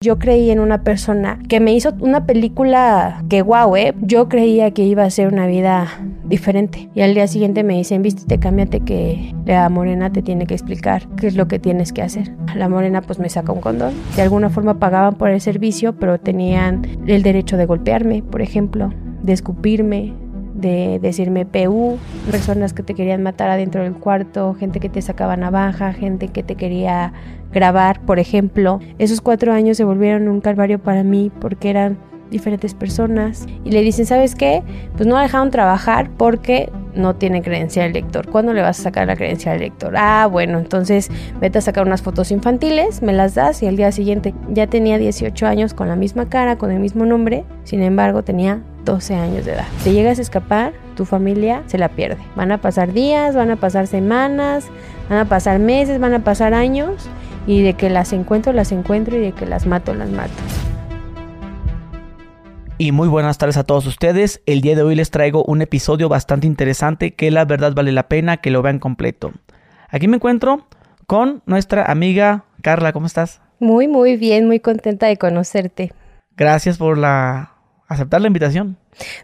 Yo creí en una persona que me hizo una película que guau, ¿eh? Yo creía que iba a ser una vida diferente. Y al día siguiente me dicen, vístete, cámbiate que la morena te tiene que explicar qué es lo que tienes que hacer. La morena pues me saca un condón. De alguna forma pagaban por el servicio, pero tenían el derecho de golpearme, por ejemplo, de escupirme, de decirme PU, personas que te querían matar adentro del cuarto, gente que te sacaba navaja, gente que te quería grabar, por ejemplo. Esos cuatro años se volvieron un calvario para mí porque eran diferentes personas y le dicen, ¿sabes qué? Pues no la dejaron trabajar porque no tiene credencial de lector. ¿Cuándo le vas a sacar la credencial de lector? Ah, bueno, entonces vete a sacar unas fotos infantiles, me las das y al día siguiente ya tenía 18 años con la misma cara, con el mismo nombre, sin embargo tenía 12 años de edad. Si llegas a escapar, tu familia se la pierde. Van a pasar días, van a pasar semanas, van a pasar meses, van a pasar años y de que las encuentro, las encuentro y de que las mato, las mato. Y muy buenas tardes a todos ustedes. El día de hoy les traigo un episodio bastante interesante que la verdad vale la pena que lo vean completo. Aquí me encuentro con nuestra amiga Carla. ¿Cómo estás? Muy, muy bien, muy contenta de conocerte. Gracias por la aceptar la invitación.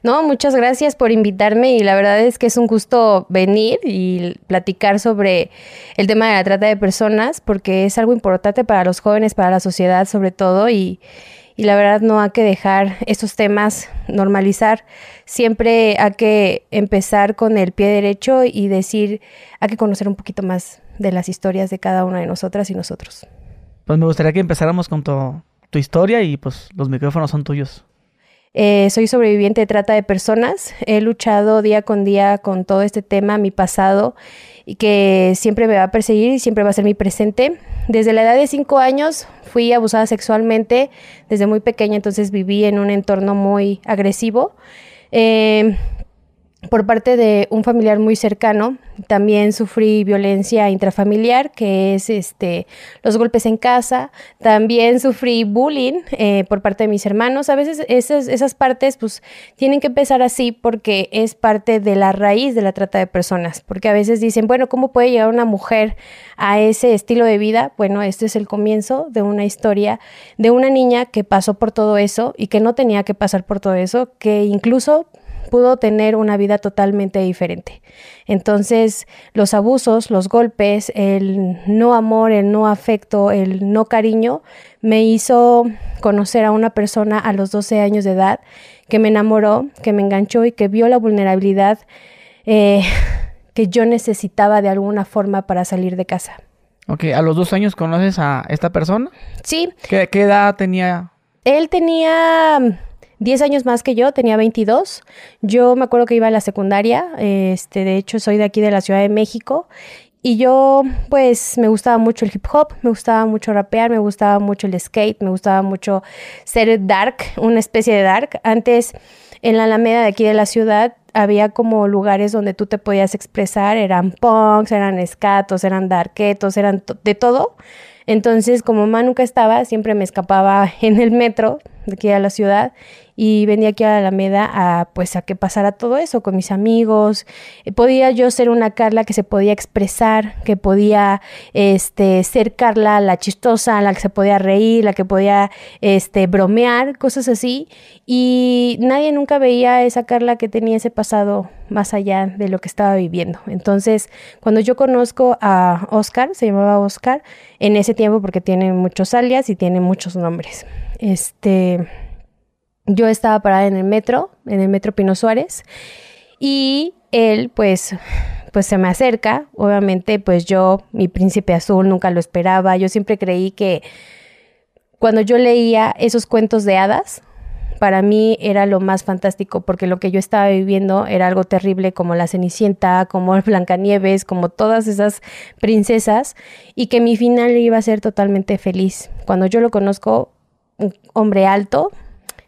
No, muchas gracias por invitarme y la verdad es que es un gusto venir y platicar sobre el tema de la trata de personas porque es algo importante para los jóvenes, para la sociedad sobre todo y, y la verdad no hay que dejar esos temas normalizar. Siempre hay que empezar con el pie derecho y decir, hay que conocer un poquito más de las historias de cada una de nosotras y nosotros. Pues me gustaría que empezáramos con tu, tu historia y pues los micrófonos son tuyos. Eh, soy sobreviviente de trata de personas. He luchado día con día con todo este tema, mi pasado, y que siempre me va a perseguir y siempre va a ser mi presente. Desde la edad de cinco años fui abusada sexualmente desde muy pequeña, entonces viví en un entorno muy agresivo. Eh, por parte de un familiar muy cercano. También sufrí violencia intrafamiliar, que es este, los golpes en casa. También sufrí bullying eh, por parte de mis hermanos. A veces esas, esas partes pues tienen que empezar así porque es parte de la raíz de la trata de personas. Porque a veces dicen, bueno, ¿cómo puede llegar una mujer a ese estilo de vida? Bueno, este es el comienzo de una historia de una niña que pasó por todo eso y que no tenía que pasar por todo eso, que incluso pudo tener una vida totalmente diferente. Entonces, los abusos, los golpes, el no amor, el no afecto, el no cariño, me hizo conocer a una persona a los 12 años de edad que me enamoró, que me enganchó y que vio la vulnerabilidad eh, que yo necesitaba de alguna forma para salir de casa. Ok, ¿a los dos años conoces a esta persona? Sí. ¿Qué, qué edad tenía? Él tenía 10 años más que yo, tenía 22. Yo me acuerdo que iba a la secundaria, este, de hecho soy de aquí de la Ciudad de México y yo, pues, me gustaba mucho el hip hop, me gustaba mucho rapear, me gustaba mucho el skate, me gustaba mucho ser dark, una especie de dark. Antes, en la Alameda de aquí de la ciudad, había como lugares donde tú te podías expresar, eran punks, eran escatos, eran darketos, eran de todo. Entonces, como mamá nunca estaba, siempre me escapaba en el metro de aquí a la ciudad y venía aquí a la Alameda a pues a que pasara todo eso con mis amigos. Eh, podía yo ser una Carla que se podía expresar, que podía este ser Carla la chistosa, la que se podía reír, la que podía este bromear, cosas así y nadie nunca veía a esa Carla que tenía ese pasado más allá de lo que estaba viviendo. Entonces, cuando yo conozco a Oscar, se llamaba Oscar en ese tiempo porque tiene muchos alias y tiene muchos nombres. Este yo estaba parada en el metro, en el metro Pino Suárez, y él pues pues se me acerca, obviamente pues yo, mi príncipe azul, nunca lo esperaba, yo siempre creí que cuando yo leía esos cuentos de hadas, para mí era lo más fantástico porque lo que yo estaba viviendo era algo terrible como la Cenicienta, como Blancanieves, como todas esas princesas y que mi final iba a ser totalmente feliz. Cuando yo lo conozco, un hombre alto,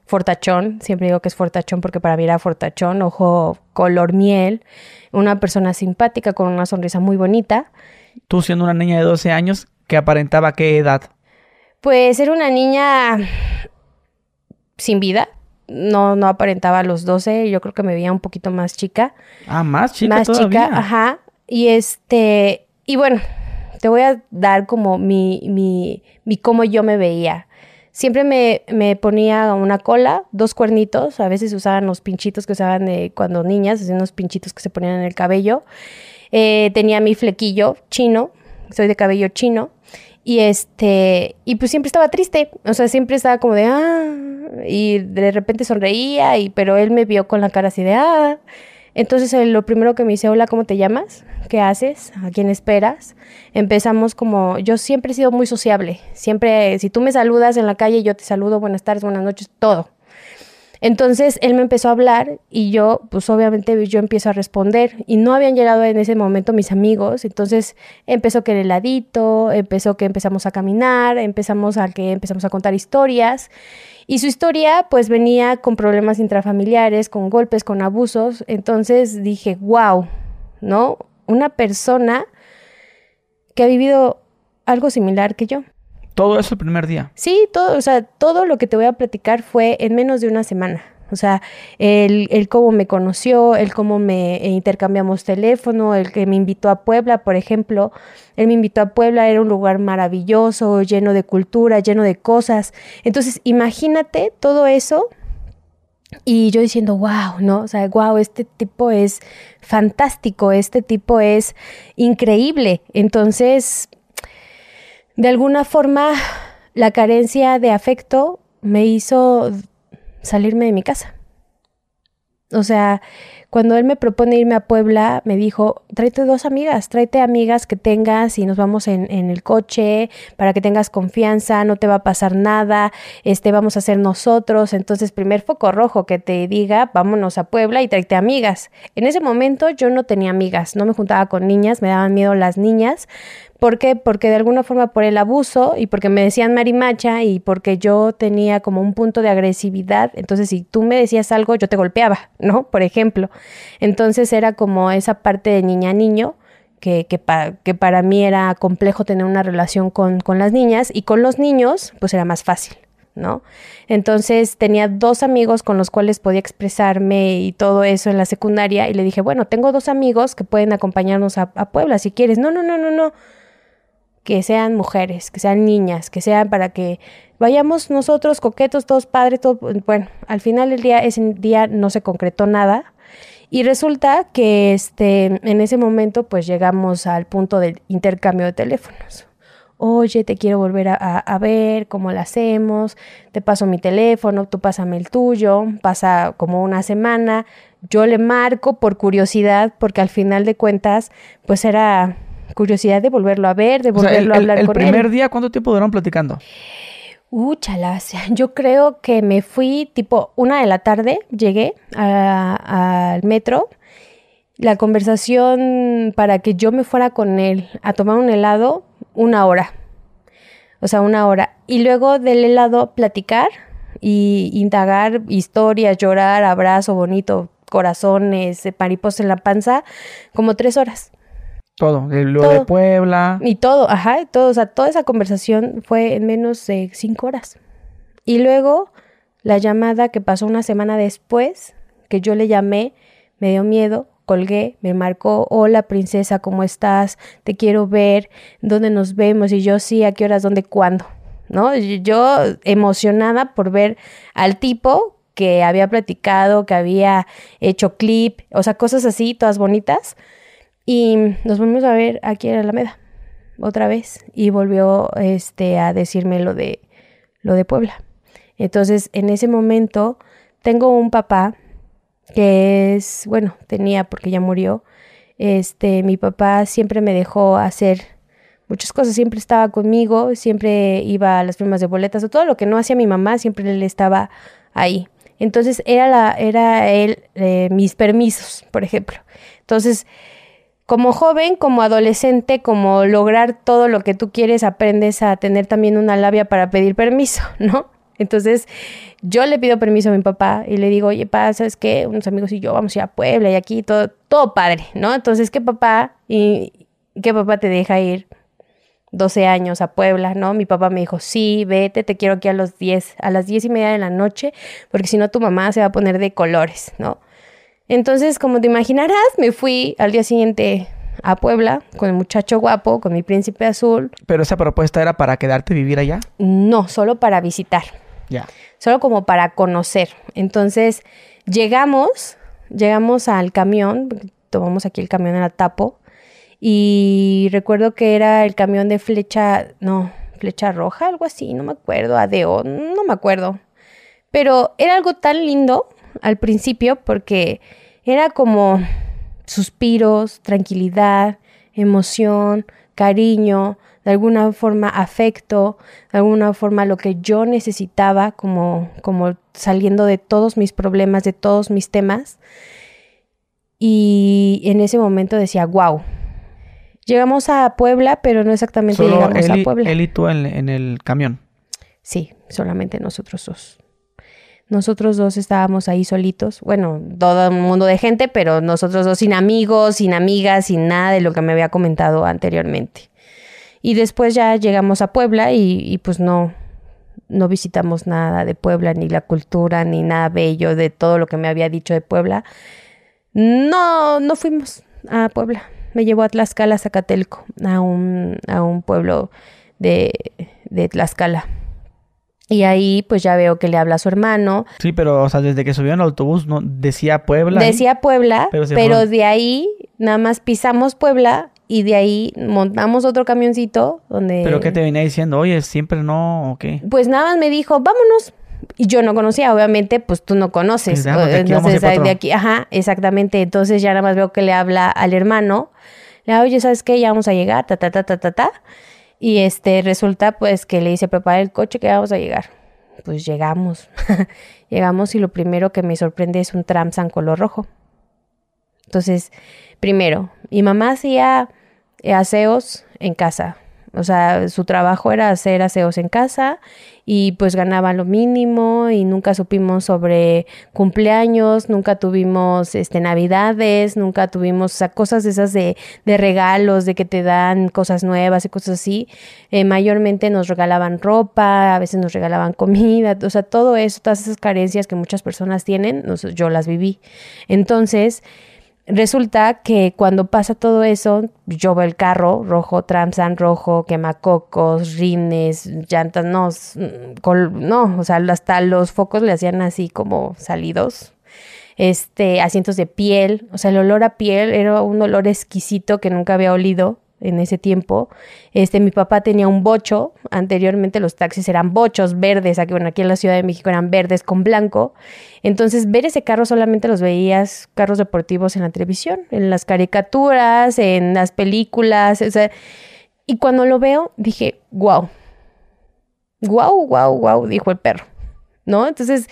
fortachón, siempre digo que es fortachón porque para mí era fortachón, ojo color miel, una persona simpática con una sonrisa muy bonita. Tú siendo una niña de 12 años, ¿qué aparentaba qué edad? Pues era una niña sin vida, no, no aparentaba los 12, yo creo que me veía un poquito más chica. Ah, más chica Más todavía. chica, ajá. Y este, y bueno, te voy a dar como mi, mi, mi cómo yo me veía. Siempre me, me, ponía una cola, dos cuernitos, a veces usaban los pinchitos que usaban de cuando niñas, unos pinchitos que se ponían en el cabello. Eh, tenía mi flequillo chino, soy de cabello chino. Y este, y pues siempre estaba triste, o sea, siempre estaba como de, ah, y de repente sonreía, y, pero él me vio con la cara así de, ah. Entonces lo primero que me dice, hola, ¿cómo te llamas? ¿Qué haces? ¿A quién esperas? Empezamos como, yo siempre he sido muy sociable, siempre, si tú me saludas en la calle, yo te saludo, buenas tardes, buenas noches, todo. Entonces él me empezó a hablar y yo, pues obviamente yo empiezo a responder y no habían llegado en ese momento mis amigos, entonces empezó que el heladito, empezó que empezamos a caminar, empezamos a que empezamos a contar historias y su historia pues venía con problemas intrafamiliares, con golpes, con abusos, entonces dije, wow, ¿no? Una persona que ha vivido algo similar que yo. Todo eso el primer día. Sí, todo, o sea, todo lo que te voy a platicar fue en menos de una semana. O sea, el, cómo me conoció, el cómo me intercambiamos teléfono, el que me invitó a Puebla, por ejemplo. Él me invitó a Puebla, era un lugar maravilloso, lleno de cultura, lleno de cosas. Entonces, imagínate todo eso. Y yo diciendo, wow, ¿no? O sea, wow, este tipo es fantástico, este tipo es increíble. Entonces, de alguna forma, la carencia de afecto me hizo salirme de mi casa. O sea, cuando él me propone irme a Puebla, me dijo, tráete dos amigas, tráete amigas que tengas y nos vamos en, el coche para que tengas confianza, no te va a pasar nada, este, vamos a ser nosotros. Entonces, primer foco rojo que te diga, vámonos a Puebla y tráete amigas. En ese momento yo no tenía amigas, no me juntaba con niñas, me daban miedo las niñas, ¿Por qué? Porque de alguna forma por el abuso y porque me decían marimacha y porque yo tenía como un punto de agresividad. Entonces, si tú me decías algo, yo te golpeaba, ¿no? Por ejemplo. Entonces era como esa parte de niña-niño. Que, que, que, para mí era complejo tener una relación con, con las niñas y con los niños, pues era más fácil. ¿no? Entonces tenía dos amigos con los cuales podía expresarme y todo eso en la secundaria y le dije, bueno, tengo dos amigos que pueden acompañarnos a, a Puebla si quieres. No, no, no, no, no que sean mujeres, que sean niñas, que sean para que vayamos nosotros coquetos, todos padres, todo, bueno, al final del día, ese día no se concretó nada. Y resulta que este, en ese momento pues llegamos al punto del intercambio de teléfonos. Oye, te quiero volver a, a, ver cómo lo hacemos, te paso mi teléfono, tú pásame el tuyo, pasa como una semana, yo le marco por curiosidad, porque al final de cuentas, pues era curiosidad de volverlo a ver, de volverlo a hablar el, el primer día, ¿cuánto tiempo duraron platicando? Uh, chalas. Yo creo que me fui tipo una de la tarde, llegué al metro. La conversación para que yo me fuera con él a tomar un helado, una hora. O sea, una hora. Y luego del helado platicar y indagar historias, llorar, abrazo bonito, corazones, mariposas en la panza, como tres horas. Todo, lo de Puebla. Y todo, ajá, todo, o sea, toda esa conversación fue en menos de cinco horas. Y luego la llamada que pasó una semana después, que yo le llamé, me dio miedo, colgué, me marcó, hola princesa, ¿cómo estás? Te quiero ver, ¿dónde nos vemos? Y yo sí, ¿a qué horas, dónde, cuándo? ¿No? Yo emocionada por ver al tipo que había platicado, que había hecho clip, o sea, cosas así, todas bonitas y nos volvimos a ver aquí en Alameda, otra vez, y volvió este, a decirme lo de, lo de Puebla. Entonces, en ese momento, tengo un papá que es, bueno, tenía porque ya murió. Este, mi papá siempre me dejó hacer muchas cosas, siempre estaba conmigo, siempre iba a las firmas de boletas, o todo lo que no hacía mi mamá, siempre él estaba ahí. Entonces era la, era él eh, mis permisos, por ejemplo. Entonces, como joven, como adolescente, como lograr todo lo que tú quieres, aprendes a tener también una labia para pedir permiso, ¿no? Entonces, yo le pido permiso a mi papá y le digo, oye, papá, ¿sabes qué? Unos amigos y yo vamos a ir a Puebla y aquí todo, todo padre, ¿no? Entonces, ¿qué papá? ¿Y qué papá te deja ir 12 años a Puebla, ¿no? Mi papá me dijo, sí, vete, te quiero aquí a los 10, a las 10 y media de la noche, porque si no tu mamá se va a poner de colores, ¿no? Entonces, como te imaginarás, me fui al día siguiente a Puebla con el muchacho guapo, con mi príncipe azul. Pero esa propuesta era para quedarte a vivir allá. No, solo para visitar. Ya. Solo como para conocer. Entonces, llegamos, llegamos al camión, tomamos aquí el camión en la Tapo, y recuerdo que era el camión de flecha, no, flecha roja, algo así, no me acuerdo, ADO, no me acuerdo. Pero era algo tan lindo al principio porque era como suspiros, tranquilidad, emoción, cariño, de alguna forma afecto, de alguna forma lo que yo necesitaba como, como saliendo de todos mis problemas, de todos mis temas. Y en ese momento decía, wow. Llegamos a Puebla, pero no exactamente llegamos a Puebla. Él y tú en, en el camión. Sí, solamente nosotros dos. Nosotros dos estábamos ahí solitos, bueno, todo un mundo de gente, pero nosotros dos sin amigos, sin amigas, sin nada de lo que me había comentado anteriormente. Y después ya llegamos a Puebla y, pues no, no visitamos nada de Puebla, ni la cultura, ni nada bello de todo lo que me había dicho de Puebla. No, no fuimos a Puebla. Me llevó a Tlaxcala, Zacatelco, a un, a un pueblo de, de Tlaxcala. Y ahí pues ya veo que le habla a su hermano. Sí, pero o sea, desde que subió en el autobús no decía Puebla. Decía Puebla, pero, de ahí nada más pisamos Puebla y de ahí montamos otro camioncito donde... ¿Pero qué te venía diciendo? Oye, siempre no, ¿o qué? Pues nada más me dijo, vámonos. Y yo no conocía, obviamente, pues tú no conoces. Pues, Entonces, de aquí, ajá, exactamente. Entonces ya nada más veo que le habla al hermano. Le digo, oye, ¿sabes qué? Ya vamos a llegar, ta, ta, ta, ta, ta, ta. Y este, resulta pues que le dice, prepara el coche que vamos a llegar. Pues llegamos. llegamos y lo primero que me sorprende es un tramsan color rojo. Entonces, primero, mi mamá hacía aseos en casa. O sea, su trabajo era hacer aseos en casa y pues ganaba lo mínimo y nunca supimos sobre cumpleaños, nunca tuvimos este navidades, nunca tuvimos cosas esas de, de, regalos, de que te dan cosas nuevas y cosas así. Eh, mayormente nos regalaban ropa, a veces nos regalaban comida, o sea, todo eso, todas esas carencias que muchas personas tienen, yo las viví. Entonces, Resulta que cuando pasa todo eso, yo veo el carro rojo, Tramsan rojo, quemacocos, rines, llantas, no, no, o sea, hasta los focos le hacían así como salidos. Este, asientos de piel, o sea, el olor a piel era un olor exquisito que nunca había olido en ese tiempo. Este, mi papá tenía un bocho, anteriormente los taxis eran bochos verdes, aquí, bueno, aquí en la Ciudad de México eran verdes con blanco. Entonces, ver ese carro solamente los veías carros deportivos en la televisión, en las caricaturas, en las películas, o sea, y cuando lo veo dije, wow. Wow, wow, wow, dijo el perro. ¿No? Entonces,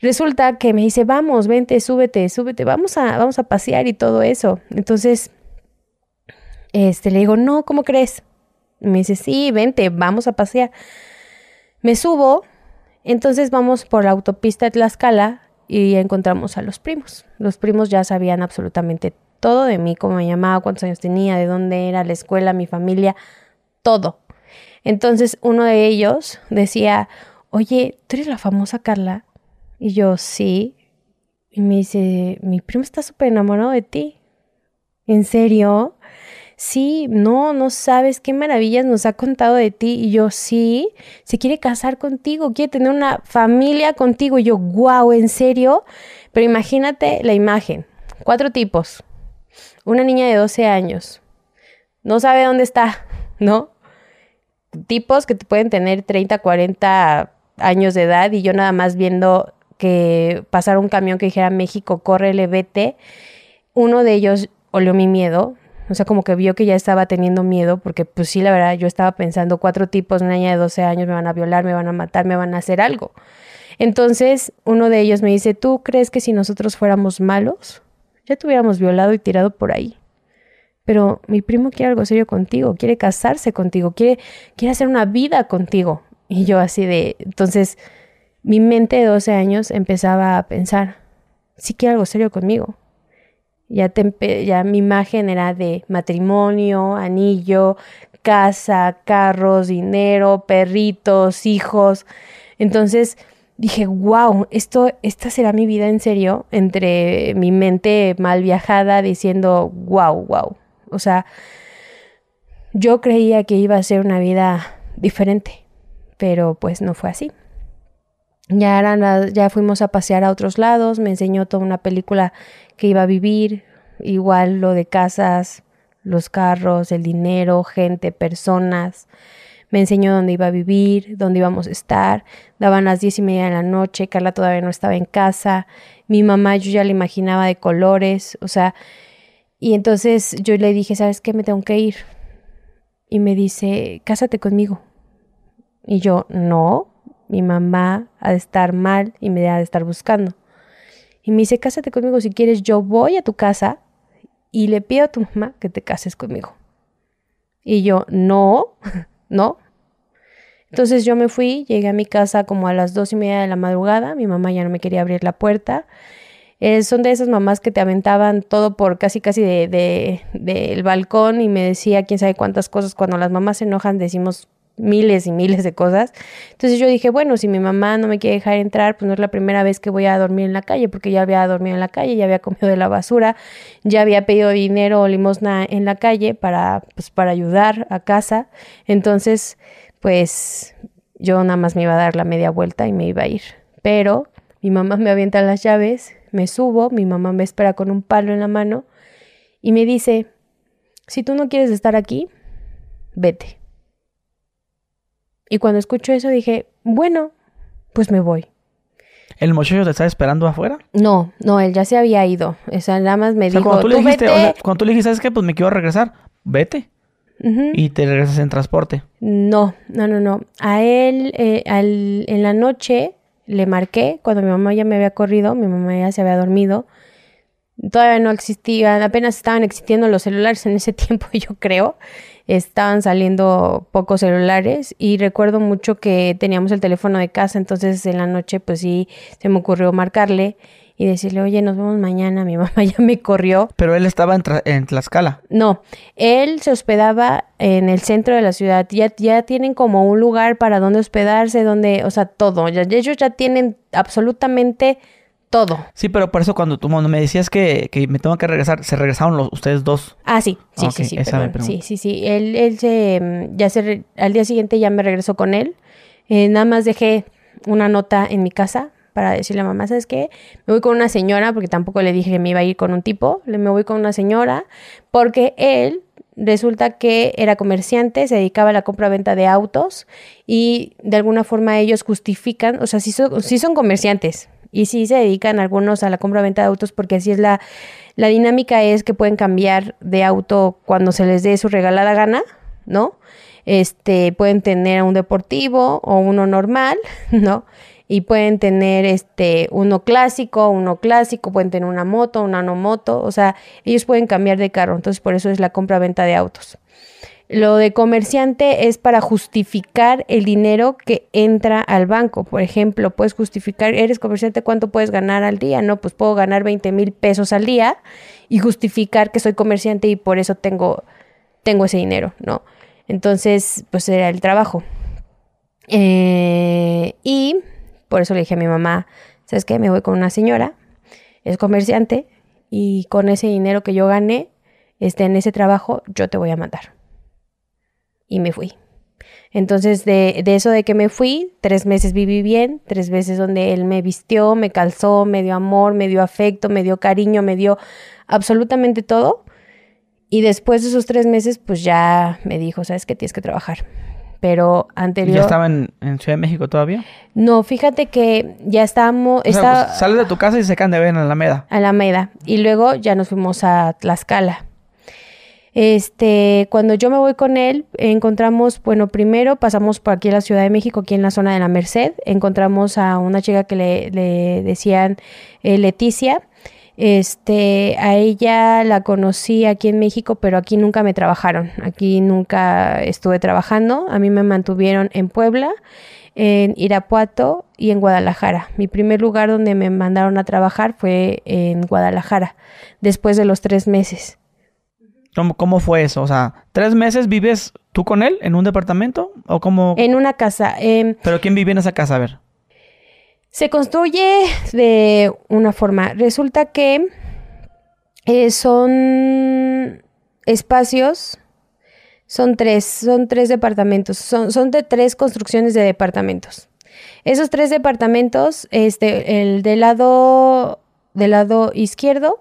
resulta que me dice, "Vamos, vente, súbete, súbete, vamos a vamos a pasear y todo eso." Entonces, este, le digo, no, ¿cómo crees? me dice, sí, vente, vamos a pasear. Me subo, entonces vamos por la autopista de Tlaxcala y encontramos a los primos. Los primos ya sabían absolutamente todo de mí, cómo me llamaba, cuántos años tenía, de dónde era, la escuela, mi familia, todo. Entonces uno de ellos decía, oye, ¿tú eres la famosa Carla? Y yo, sí. Y me dice, mi primo está súper enamorado de ti. ¿En serio? Sí, no, no sabes qué maravillas nos ha contado de ti. Y yo, sí, se quiere casar contigo, quiere tener una familia contigo. Y yo, wow, ¿en serio? Pero imagínate la imagen. Cuatro tipos. Una niña de 12 años. No sabe dónde está, ¿no? Tipos que pueden tener 30, 40 años de edad y yo nada más viendo que pasara un camión que dijera México, córrele, vete. Uno de ellos olió mi miedo, o sea, como que vio que ya estaba teniendo miedo, porque pues sí, la verdad, yo estaba pensando, cuatro tipos, una niña de 12 años me van a violar, me van a matar, me van a hacer algo. Entonces, uno de ellos me dice, ¿tú crees que si nosotros fuéramos malos, ya te hubiéramos violado y tirado por ahí? Pero mi primo quiere algo serio contigo, quiere casarse contigo, quiere, quiere hacer una vida contigo. Y yo así de, entonces, mi mente de 12 años empezaba a pensar, sí quiere algo serio conmigo ya, mi imagen era de matrimonio, anillo, casa, carros, dinero, perritos, hijos. Entonces dije, wow, esto, esta será mi vida en serio, entre mi mente mal viajada diciendo, wow, wow. O sea, yo creía que iba a ser una vida diferente, pero pues no fue así. Ya, eran ya fuimos a pasear a otros lados, me enseñó toda una película que iba a vivir, igual lo de casas, los carros, el dinero, gente, personas. Me enseñó dónde iba a vivir, dónde íbamos a estar. Daban las diez y media de la noche, Carla todavía no estaba en casa. Mi mamá yo ya la imaginaba de colores, o sea, y entonces yo le dije, ¿sabes qué? Me tengo que ir. Y me dice, cásate conmigo. Y yo, no, mi mamá ha de estar mal y me ha de estar buscando. Y me dice, cásate conmigo si quieres, yo voy a tu casa y le pido a tu mamá que te cases conmigo. Y yo, no, no. Entonces yo me fui, llegué a mi casa como a las dos y media de la madrugada, mi mamá ya no me quería abrir la puerta. Eh, son de esas mamás que te aventaban todo por casi casi del de, de, balcón y me decía quién sabe cuántas cosas. Cuando las mamás se enojan decimos miles y miles de cosas. Entonces yo dije, bueno, si mi mamá no me quiere dejar entrar, pues no es la primera vez que voy a dormir en la calle, porque ya había dormido en la calle, ya había comido de la basura, ya había pedido dinero o limosna en la calle para, pues, para ayudar a casa. Entonces, pues yo nada más me iba a dar la media vuelta y me iba a ir. Pero mi mamá me avienta las llaves, me subo, mi mamá me espera con un palo en la mano y me dice, si tú no quieres estar aquí, vete. Y cuando escucho eso dije, bueno, pues me voy. ¿El muchacho te estaba esperando afuera? No, no, él ya se había ido. O sea, nada más me dijo, cuando tú, le dijiste, vete. cuando tú le dijiste, ¿sabes qué? Pues me quiero regresar. Vete. Y te regresas en transporte. No, no, no, no. A él, eh, al, en la noche, le marqué cuando mi mamá ya me había corrido, mi mamá ya se había dormido. Todavía no existían, apenas estaban existiendo los celulares en ese tiempo, yo creo estaban saliendo pocos celulares y recuerdo mucho que teníamos el teléfono de casa, entonces en la noche pues sí se me ocurrió marcarle y decirle, oye, nos vemos mañana, mi mamá ya me corrió. Pero él estaba en, en, Tlaxcala. No, él se hospedaba en el centro de la ciudad. Ya, ya tienen como un lugar para donde hospedarse, donde, o sea, todo. Ya, ellos ya tienen absolutamente todo. Sí, pero por eso cuando tú me decías que, me tengo que regresar, ¿se regresaron los, ustedes dos? Ah, sí, sí, sí, sí, sí, sí, sí. Él, él se, mm, ya se, al día siguiente ya me regresó con él. Eh, nada más dejé una nota en mi casa para decirle a mamá, ¿sabes qué? Me voy con una señora, porque tampoco le dije que me iba a ir con un tipo, me voy con una señora, porque él resulta que era comerciante, se dedicaba a la compra-venta de autos y de alguna forma ellos justifican, o sea, sí son, sí son comerciantes, y sí se dedican algunos a la compra-venta de autos porque así es la, la dinámica es que pueden cambiar de auto cuando se les dé su regalada gana, ¿no? Este, pueden tener un deportivo o uno normal, ¿no? Y pueden tener este uno clásico, uno clásico, pueden tener una moto, una no moto, o sea, ellos pueden cambiar de carro, entonces por eso es la compra-venta de autos. Lo de comerciante es para justificar el dinero que entra al banco. Por ejemplo, puedes justificar, eres comerciante, ¿cuánto puedes ganar al día? No, pues puedo ganar 20 mil pesos al día y justificar que soy comerciante y por eso tengo, tengo ese dinero, ¿no? Entonces, pues era el trabajo. Eh, y por eso le dije a mi mamá, ¿sabes qué? Me voy con una señora, es comerciante y con ese dinero que yo gané, este, en ese trabajo, yo te voy a mandar y me fui. Entonces, de, eso de que me fui, tres meses viví bien, tres meses donde él me vistió, me calzó, me dio amor, me dio afecto, me dio cariño, me dio absolutamente todo. Y después de esos tres meses, pues ya me dijo, sabes que tienes que trabajar. Pero anterior... ¿Ya estaba en, Ciudad de México todavía? No, fíjate que ya estábamos... Pues, sales de tu casa y se caen de ver en Alameda. Alameda. Y luego ya nos fuimos a Tlaxcala. Este, cuando yo me voy con él, encontramos, bueno, primero pasamos por aquí en la Ciudad de México, aquí en la zona de la Merced, encontramos a una chica que le, decían eh, Leticia. Este, a ella la conocí aquí en México, pero aquí nunca me trabajaron. Aquí nunca estuve trabajando. A mí me mantuvieron en Puebla, en Irapuato y en Guadalajara. Mi primer lugar donde me mandaron a trabajar fue en Guadalajara, después de los tres meses. ¿Cómo, fue eso? O sea, ¿tres meses vives tú con él en un departamento? ¿O cómo? En una casa. Em, ¿Pero quién vive en esa casa? A ver. Se construye de una forma. Resulta que eh, son espacios son tres, son tres departamentos, son, son de tres construcciones de departamentos. Esos tres departamentos, este, el del lado, del lado izquierdo,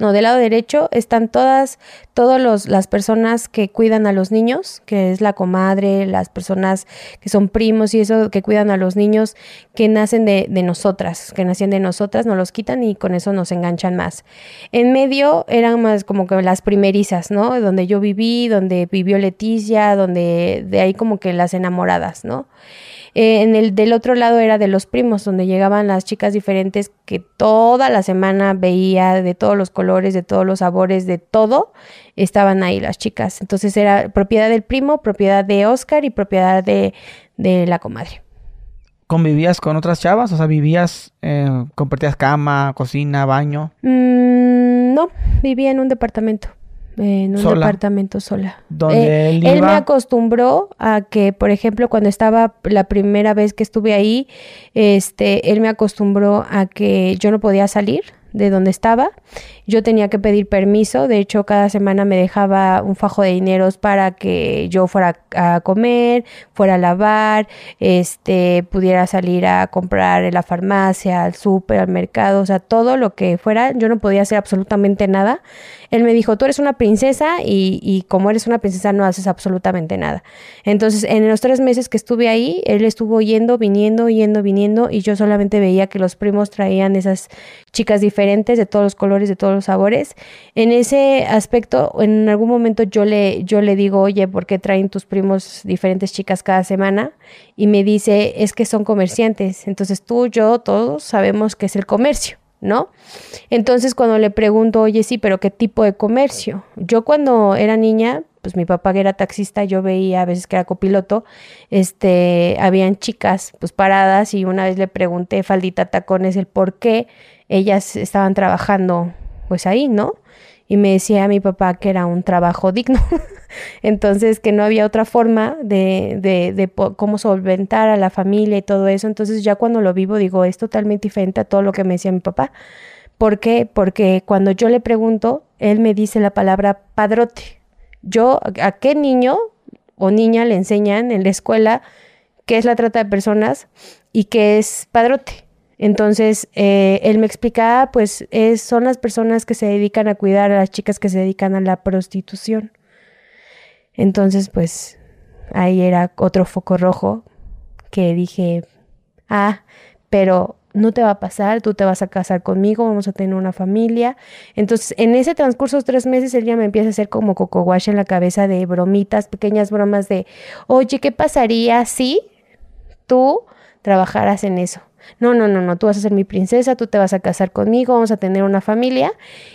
no, del lado derecho están todas, todas las personas que cuidan a los niños, que es la comadre, las personas que son primos y eso, que cuidan a los niños que nacen de, de nosotras, que nacían de nosotras, nos los quitan y con eso nos enganchan más. En medio eran más como que las primerizas, ¿no? Donde yo viví, donde vivió Leticia, donde de ahí como que las enamoradas, ¿no? Eh, en el del otro lado era de los primos, donde llegaban las chicas diferentes que toda la semana veía de todos los colores, de todos los sabores, de todo, estaban ahí las chicas. Entonces era propiedad del primo, propiedad de Oscar y propiedad de, la comadre. ¿Convivías con otras chavas? O sea, ¿vivías, eh, compartías cama, cocina, baño? Mm, no, vivía en un departamento en un departamento sola. ¿Dónde eh, él, me acostumbró a que, por ejemplo, cuando estaba la primera vez que estuve ahí, este, él me acostumbró a que yo no podía salir de donde estaba. Yo tenía que pedir permiso, de hecho cada semana me dejaba un fajo de dineros para que yo fuera a comer, fuera a lavar, este, pudiera salir a comprar en la farmacia, al súper, al mercado, o sea, todo lo que fuera, yo no podía hacer absolutamente nada. Él me dijo, tú eres una princesa y, y como eres una princesa no haces absolutamente nada. Entonces, en los tres meses que estuve ahí, él estuvo yendo, viniendo, yendo, viniendo y yo solamente veía que los primos traían esas chicas diferentes de todos los colores, de todos los sabores. En ese aspecto, en algún momento yo le, yo le digo, oye, ¿por qué traen tus primos diferentes chicas cada semana? Y me dice, es que son comerciantes. Entonces tú, yo, todos sabemos que es el comercio. ¿No? Entonces cuando le pregunto, oye, sí, pero ¿qué tipo de comercio? Yo cuando era niña, pues mi papá que era taxista, yo veía a veces que era copiloto, este, habían chicas pues paradas y una vez le pregunté, faldita tacones, el por qué ellas estaban trabajando pues ahí, ¿no? Y me decía mi papá que era un trabajo digno. Entonces, que no había otra forma de, de, de, cómo solventar a la familia y todo eso. Entonces, ya cuando lo vivo, digo, es totalmente diferente a todo lo que me decía mi papá. ¿Por qué? Porque cuando yo le pregunto, él me dice la palabra padrote. Yo, ¿a qué niño o niña le enseñan en la escuela qué es la trata de personas y qué es padrote? Entonces, eh, él me explicaba, pues, es, son las personas que se dedican a cuidar a las chicas que se dedican a la prostitución. Entonces, pues, ahí era otro foco rojo que dije, ah, pero no te va a pasar, tú te vas a casar conmigo, vamos a tener una familia. Entonces, en ese transcurso de tres meses, él ya me empieza a hacer como coco en la cabeza de bromitas, pequeñas bromas de, oye, ¿qué pasaría si tú trabajaras en eso? No, no, no, no, tú vas a ser mi princesa, tú te vas a casar conmigo, vamos a tener una familia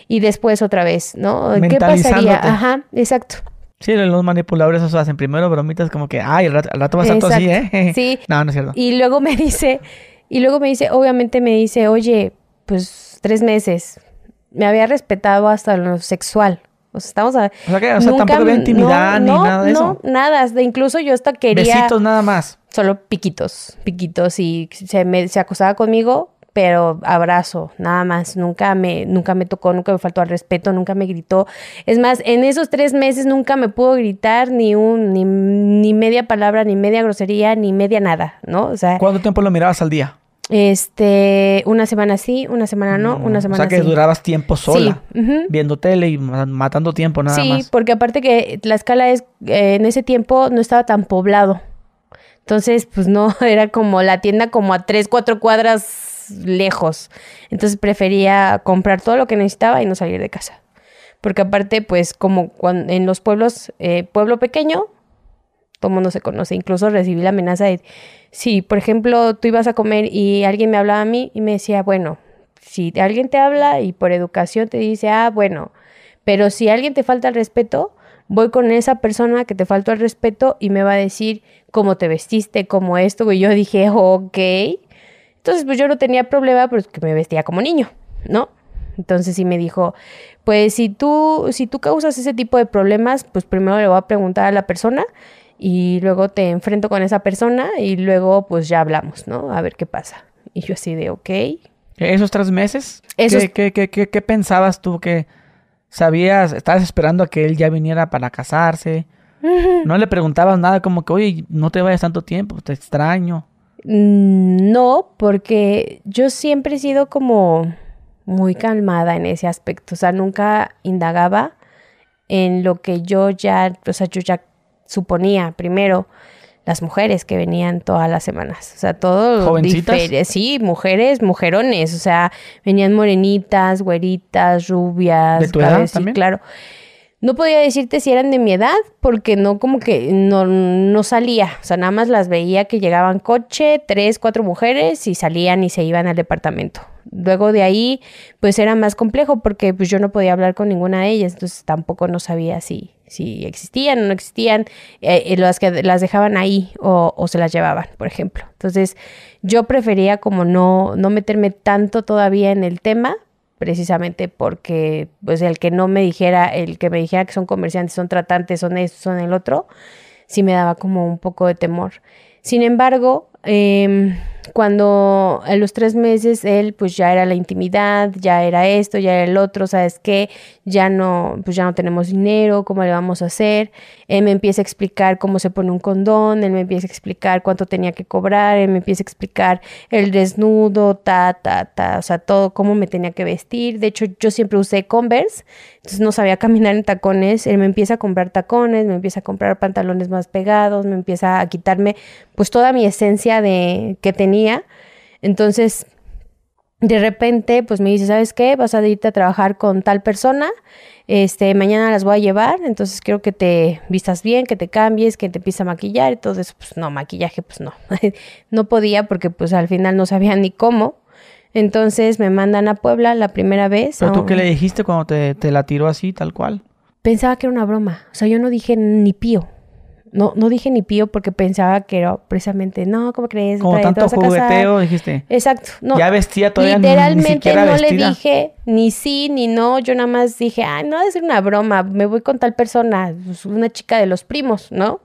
y después otra vez, ¿no? ¿Qué pasaría? Ajá, exacto. Sí, los manipuladores hacen primero bromitas como que, ay, al rato, va a estar todo así, ¿eh? Sí. no, no es cierto. Y luego me dice, y luego me dice, obviamente me dice, oye, pues tres meses. Me había respetado hasta lo sexual. O sea, estamos a... O sea, que, o sea tampoco había intimidad ni nada de eso. No, nada. Incluso yo hasta quería... Besitos nada más. Solo piquitos, piquitos. Y se, me, se acostaba conmigo, pero abrazo, nada más. Nunca me, nunca me tocó, nunca me faltó al respeto, nunca me gritó. Es más, en esos tres meses nunca me pudo gritar ni un, ni, ni media palabra, ni media grosería, ni media nada, ¿no? O sea... ¿Cuánto tiempo lo mirabas al día? Este, una semana sí, una semana no, mm, una semana sí. O sea que durabas tiempo sola, viendo tele y matando tiempo nada más. Sí, porque aparte que la escala es, eh, en ese tiempo no estaba tan poblado. Entonces, pues no, era como la tienda como a tres, cuatro cuadras lejos. Entonces prefería comprar todo lo que necesitaba y no salir de casa. Porque aparte, pues como en los pueblos, eh, pueblo pequeño, todo mundo se conoce. Incluso recibí la amenaza de, si por ejemplo tú ibas a comer y alguien me hablaba a mí y me decía, bueno, si alguien te habla y por educación te dice, ah, bueno, pero si alguien te falta el respeto, voy con esa persona que te faltó el respeto y me va a decir cómo te vestiste, cómo esto. Y yo dije, ok. Entonces, pues yo no tenía problema porque me vestía como niño, ¿no? Entonces sí me dijo, pues si tú, si tú causas ese tipo de problemas, pues primero le voy a preguntar a la persona y luego te enfrento con esa persona y luego pues ya hablamos, ¿no? A ver qué pasa. Y yo así de, ok. ¿Esos tres meses? ¿Qué, qué, qué, qué, pensabas tú que, sabías, estabas esperando a que él ya viniera para casarse. No le preguntabas nada como que, oye, no te vayas tanto tiempo, te extraño. Mm, no, porque yo siempre he sido como muy calmada en ese aspecto. O sea, nunca indagaba en lo que yo ya, o sea, yo ya suponía. Primero, las mujeres que venían todas las semanas. O sea, todo. ¿Jovencitas? Sí, mujeres, mujerones. O sea, venían morenitas, güeritas, rubias. ¿De tu edad también? Claro. No podía decirte si eran de mi edad, porque no, como que no, no salía. O sea, nada más las veía que llegaban coche, tres, cuatro mujeres y salían y se iban al departamento. Luego de ahí, pues era más complejo porque pues yo no podía hablar con ninguna de ellas, entonces tampoco no sabía si, si existían o no existían, eh, eh, las que las dejaban ahí o, o, se las llevaban, por ejemplo. Entonces, yo prefería como no, no meterme tanto todavía en el tema precisamente porque pues el que no me dijera, el que me dijera que son comerciantes, son tratantes, son esto, son el otro, sí me daba como un poco de temor. Sin embargo, eh, cuando a los tres meses él pues ya era la intimidad, ya era esto, ya era el otro, ¿sabes qué? Ya no, pues ya no tenemos dinero, ¿cómo le vamos a hacer? Él me empieza a explicar cómo se pone un condón, él me empieza a explicar cuánto tenía que cobrar, él me empieza a explicar el desnudo, ta, ta, ta, o sea, todo, cómo me tenía que vestir. De hecho, yo siempre usé Converse, entonces no sabía caminar en tacones, él me empieza a comprar tacones, me empieza a comprar pantalones más pegados, me empieza a quitarme pues toda mi esencia de que tenía entonces, de repente, pues me dice, ¿sabes qué? Vas a irte a trabajar con tal persona. Este, mañana las voy a llevar, entonces quiero que te vistas bien, que te cambies, que te empieces a maquillar eso. Pues no, maquillaje, pues no. no podía porque pues al final no sabía ni cómo. Entonces me mandan a Puebla la primera vez. ¿Pero tú qué le dijiste cuando te, te la tiró así, tal cual? Pensaba que era una broma. O sea, yo no dije ni pío. No, no dije ni pío porque pensaba que era precisamente, no, ¿cómo crees? Como tanto jugueteo, dijiste. Exacto. No, ya vestía todavía Literalmente ni, no le dije ni sí ni no. Yo nada más dije, ay, no, debe ser una broma. Me voy con tal persona, pues, una chica de los primos, ¿no?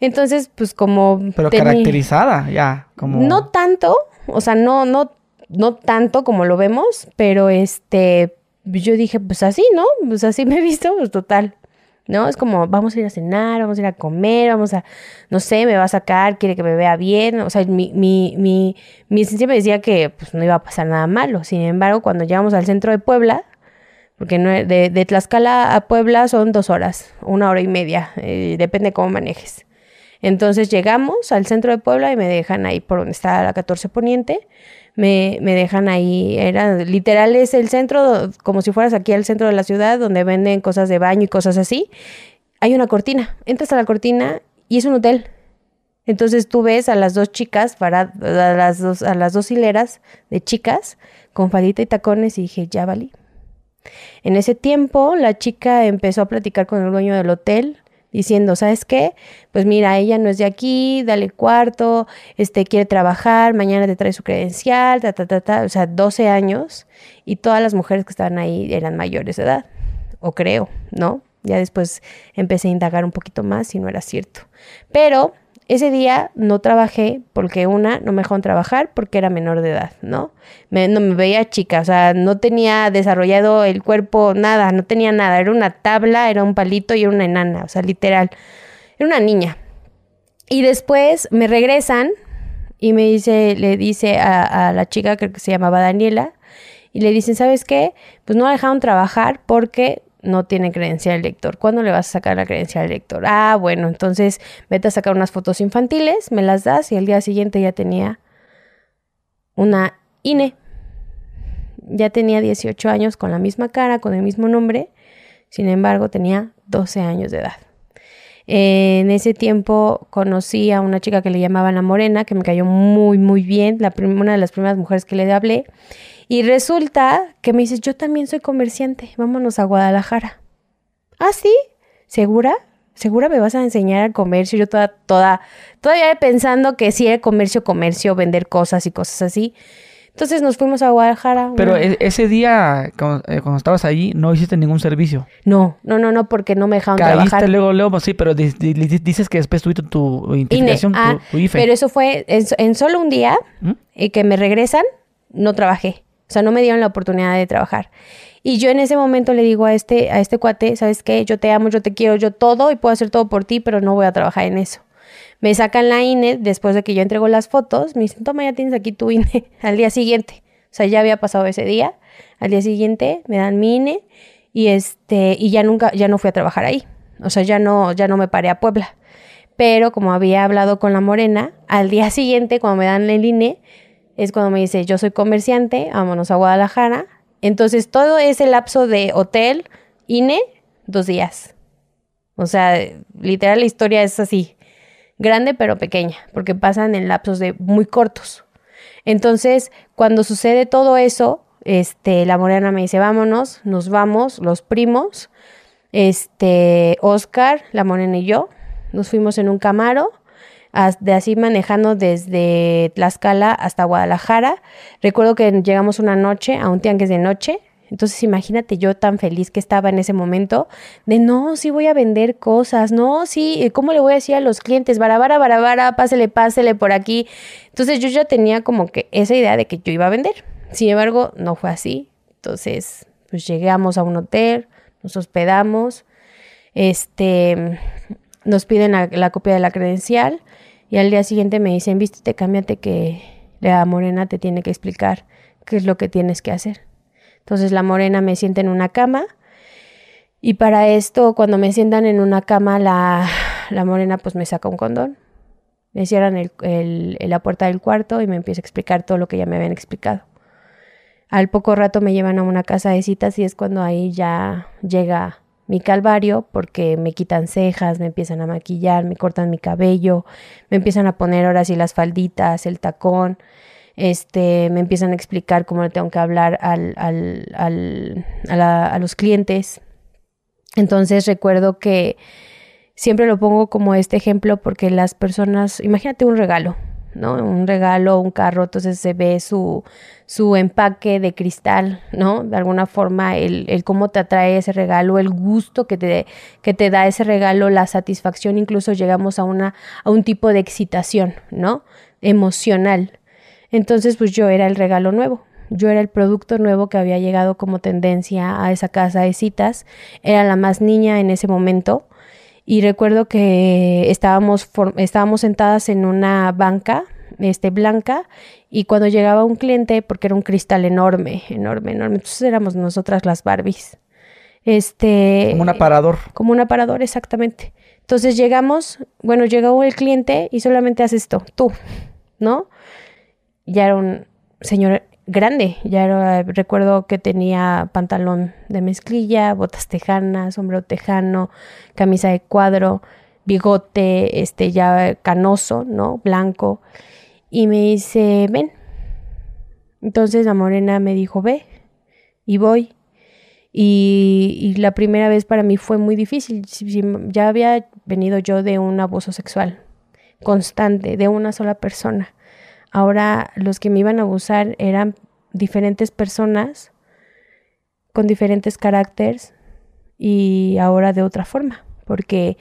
Entonces, pues como. Pero caracterizada, ya. Como... No tanto, o sea, no, no, no tanto como lo vemos, pero este. Yo dije, pues así, ¿no? Pues así me he visto, pues total. ¿no? Es como, vamos a ir a cenar, vamos a ir a comer, vamos a, no sé, me va a sacar, quiere que me vea bien. O sea, mi, mi, mi, mi esencia me decía que pues, no iba a pasar nada malo. Sin embargo, cuando llegamos al centro de Puebla, porque no, de, de Tlaxcala a Puebla son dos horas, una hora y media, eh, depende cómo manejes. Entonces llegamos al centro de Puebla y me dejan ahí por donde está la 14 Poniente me, me dejan ahí. Era literal es el centro, como si fueras aquí al centro de la ciudad, donde venden cosas de baño y cosas así. Hay una cortina. Entras a la cortina y es un hotel. Entonces tú ves a las dos chicas, para, a, las dos, a las dos hileras de chicas, con fadita y tacones, y dije, ya valí. En ese tiempo, la chica empezó a platicar con el dueño del hotel diciendo, ¿sabes qué? Pues mira, ella no es de aquí, dale cuarto, este quiere trabajar, mañana te trae su credencial, ta, ta, ta, ta, o sea, 12 años y todas las mujeres que estaban ahí eran mayores de edad, o creo, ¿no? Ya después empecé a indagar un poquito más y no era cierto. Pero ese día no trabajé porque una, no me dejaron trabajar porque era menor de edad, ¿no? Me, no me veía chica, o sea, no tenía desarrollado el cuerpo, nada, no tenía nada. Era una tabla, era un palito y era una enana, o sea, literal. Era una niña. Y después me regresan y me dice, le dice a, la chica, creo que se llamaba Daniela, y le dicen, ¿sabes qué? Pues no la dejaron trabajar porque no tiene credencial lector. ¿Cuándo le vas a sacar la credencial lector? Ah, bueno, entonces vete a sacar unas fotos infantiles, me las das y al día siguiente ya tenía una INE. Ya tenía 18 años con la misma cara, con el mismo nombre, sin embargo tenía 12 años de edad. En ese tiempo conocí a una chica que le llamaban La Morena, que me cayó muy, muy bien, la una de las primeras mujeres que le hablé. Y resulta que me dices, yo también soy comerciante, vámonos a Guadalajara. ¿Ah, sí? ¿Segura? ¿Segura me vas a enseñar al comercio? Yo toda, toda, todavía pensando que sí era comercio, comercio, vender cosas y cosas así. Entonces nos fuimos a Guadalajara. Pero e, ese día, cuando, eh, cuando, estabas allí, no hiciste ningún servicio. No, no, no, no, porque no me dejaron Caíste trabajar. luego, luego, sí, pero dices que después tuviste tu identificación, ah, tu, tu, IFE. Pero eso fue en, en solo un día ¿Mm? y que me regresan, no trabajé. O sea, no me dieron la oportunidad de trabajar. Y yo en ese momento le digo a este, a este cuate, ¿sabes qué? Yo te amo, yo te quiero, yo todo y puedo hacer todo por ti, pero no voy a trabajar en eso. Me sacan la INE después de que yo entrego las fotos. Me dicen, toma, ya tienes aquí tu INE al día siguiente. O sea, ya había pasado ese día. Al día siguiente me dan mi INE y este, y ya nunca, ya no fui a trabajar ahí. O sea, ya no, ya no me paré a Puebla. Pero como había hablado con la morena, al día siguiente, cuando me dan el INE, es cuando me dice, yo soy comerciante, vámonos a Guadalajara. Entonces, todo ese lapso de hotel, INE, dos días. O sea, literal la historia es así, grande pero pequeña, porque pasan en lapsos de muy cortos. Entonces, cuando sucede todo eso, este, la morena me dice, vámonos, nos vamos, los primos, este, Oscar, la morena y yo, nos fuimos en un camaro, de así manejando desde Tlaxcala hasta Guadalajara. Recuerdo que llegamos una noche a un tianguis de noche. Entonces imagínate yo tan feliz que estaba en ese momento de no, sí voy a vender cosas, no, sí, ¿cómo le voy a decir a los clientes? Barabara, barabara, pásele, pásele por aquí. Entonces yo ya tenía como que esa idea de que yo iba a vender. Sin embargo, no fue así. Entonces, pues llegamos a un hotel, nos hospedamos, este, nos piden la, copia de la credencial y al día siguiente me dicen, vístete, cámbiate que la morena te tiene que explicar qué es lo que tienes que hacer. Entonces la morena me sienta en una cama y para esto cuando me sientan en una cama la, la morena pues me saca un condón, me cierran el, la puerta del cuarto y me empieza a explicar todo lo que ya me habían explicado. Al poco rato me llevan a una casa de citas y es cuando ahí ya llega mi calvario porque me quitan cejas, me empiezan a maquillar, me cortan mi cabello, me empiezan a poner ahora sí las falditas, el tacón, este, me empiezan a explicar cómo le tengo que hablar al, al, al, a, a los clientes. Entonces recuerdo que siempre lo pongo como este ejemplo porque las personas, imagínate un regalo, ¿no? Un regalo, un carro, entonces se ve su, su empaque de cristal, ¿no? De alguna forma, el, el, cómo te atrae ese regalo, el gusto que te, que te da ese regalo, la satisfacción, incluso llegamos a, una, a un tipo de excitación, ¿no? Emocional. Entonces, pues yo era el regalo nuevo. Yo era el producto nuevo que había llegado como tendencia a esa casa de citas. Era la más niña en ese momento y recuerdo que estábamos, estábamos sentadas en una banca este, blanca y cuando llegaba un cliente, porque era un cristal enorme, enorme, enorme, entonces éramos nosotras las Barbies. Este, como un aparador. Como un aparador, exactamente. Entonces llegamos, bueno, llegó el cliente y solamente hace esto, tú, ¿no? Ya era un señor grande. Ya recuerdo que tenía pantalón de mezclilla, botas tejanas, sombrero tejano, camisa de cuadro, bigote, este ya canoso, ¿no? Blanco. Y me dice, ven. Entonces la morena me dijo, ve. Y voy. Y, y la primera vez para mí fue muy difícil. Ya había venido yo de un abuso sexual constante, de una sola persona. Ahora los que me iban a abusar eran diferentes personas con diferentes caracteres y ahora de otra forma, porque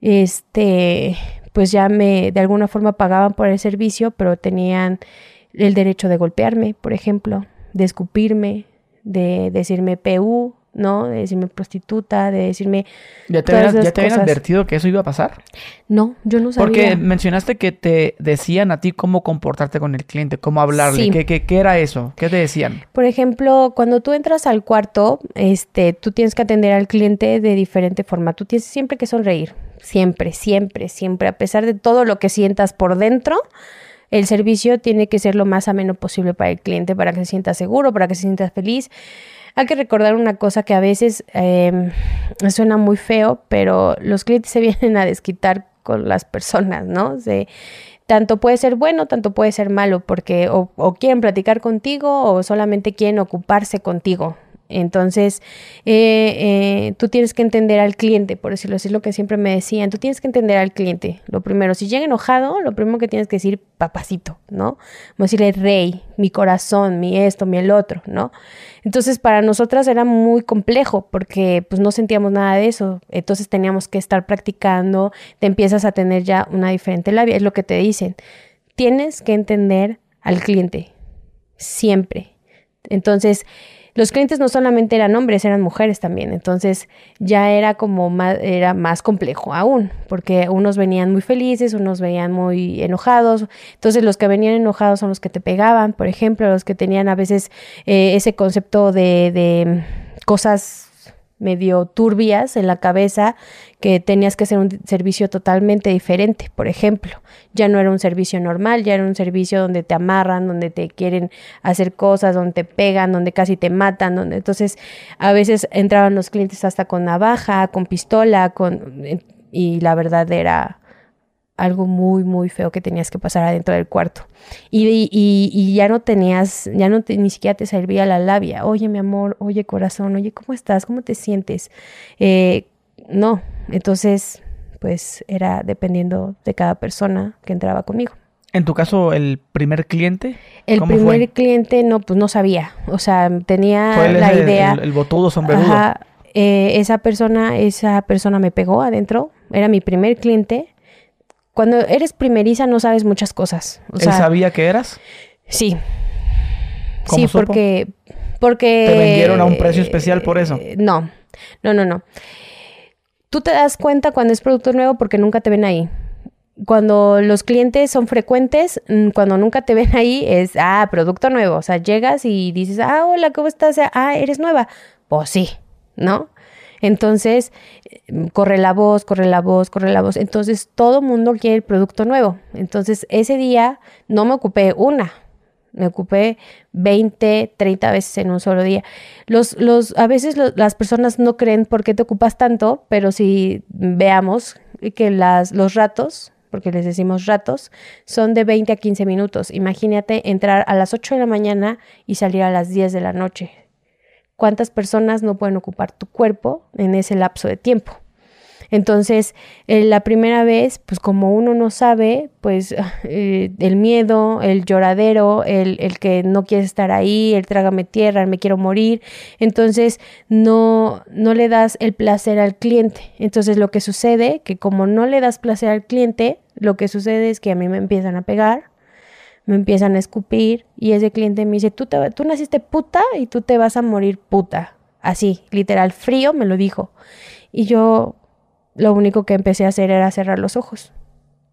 este pues ya me de alguna forma pagaban por el servicio, pero tenían el derecho de golpearme, por ejemplo, de escupirme, de decirme PU, ¿no? De decirme prostituta, de decirme... ¿Ya te, habían, ¿ya te habían advertido que eso iba a pasar? No, yo no sabía. Porque mencionaste que te decían a ti cómo comportarte con el cliente, cómo hablarle. ¿Qué, qué, qué era eso? ¿Qué te decían? Por ejemplo, cuando tú entras al cuarto, este, tú tienes que atender al cliente de diferente forma. Tú tienes siempre que sonreír. Siempre, siempre, siempre. A pesar de todo lo que sientas por dentro, el servicio tiene que ser lo más ameno posible para el cliente, para que se sienta seguro, para que se sienta feliz. Hay que recordar una cosa que a veces eh, suena muy feo, pero los clientes se vienen a desquitar con las personas, ¿no? tanto puede ser bueno, tanto puede ser malo, porque o, o quieren platicar contigo o solamente quieren ocuparse contigo, entonces, eh, eh, tú tienes que entender al cliente, por decirlo así, es lo que siempre me decían, tú tienes que entender al cliente. Lo primero, si llega enojado, lo primero que tienes que decir, papacito, ¿no? Como decirle, rey, mi corazón, mi esto, mi el otro, ¿no? Entonces, para nosotras era muy complejo porque pues no sentíamos nada de eso. Entonces, teníamos que estar practicando, te empiezas a tener ya una diferente labia, es lo que te dicen. Tienes que entender al cliente, siempre Entonces, los clientes no solamente eran hombres, eran mujeres también. Entonces ya era como más, era más complejo aún, porque unos venían muy felices, unos venían muy enojados. Entonces los que venían enojados son los que te pegaban, por ejemplo, los que tenían a veces eh, ese concepto de, de cosas medio turbias en la cabeza que tenías que hacer un servicio totalmente diferente, por ejemplo. Ya no era un servicio normal, ya era un servicio donde te amarran, donde te quieren hacer cosas, donde te pegan, donde casi te matan, donde entonces a veces entraban los clientes hasta con navaja, con pistola, con y la verdad era algo muy, muy feo que tenías que pasar adentro del cuarto. Y, y, ya no tenías, ya no ni siquiera te servía la labia. Oye, mi amor, oye, corazón, oye, ¿cómo estás? ¿Cómo te sientes? Eh, no, entonces, pues era dependiendo de cada persona que entraba conmigo. En tu caso, el primer cliente. El primer cliente no, pues no sabía. O sea, tenía la idea. El, el, botudo sombrerudo. Ajá, eh, esa persona, esa persona me pegó adentro. Era mi primer cliente cuando eres primeriza no sabes muchas cosas. ¿Él sabía que eras? Sí. sí, porque porque te vendieron a un precio especial por eso. Eh, no. No, no, no. Tú te das cuenta cuando es producto nuevo porque nunca te ven ahí. Cuando los clientes son frecuentes, mm, cuando nunca te ven ahí, es, ah, producto nuevo. O sea, llegas y dices, ah, hola, ¿cómo estás? Ah, eres nueva. Pues sí, ¿no? Entonces, corre la voz, corre la voz, corre la voz. Entonces, todo mundo quiere el producto nuevo. Entonces, ese día no me ocupé una, me ocupé 20, 30 veces en un solo día. Los, los, a veces las personas no creen por qué te ocupas tanto, pero si veamos que las, los ratos, porque les decimos ratos, son de 20 a 15 minutos. Imagínate entrar a las 8 de la mañana y salir a las 10 de la noche cuántas personas no pueden ocupar tu cuerpo en ese lapso de tiempo. Entonces, eh, la primera vez, pues como uno no sabe, pues eh, el miedo, el lloradero, el, el, que no quieres estar ahí, el trágame tierra, me quiero morir, entonces no, no le das el placer al cliente. Entonces lo que sucede, que como no le das placer al cliente, lo que sucede es que a mí me empiezan a pegar, me empiezan a escupir y ese cliente me dice, tú, te, tú naciste puta y tú te vas a morir puta. Así, literal, frío me lo dijo. Y yo lo único que empecé a hacer era cerrar los ojos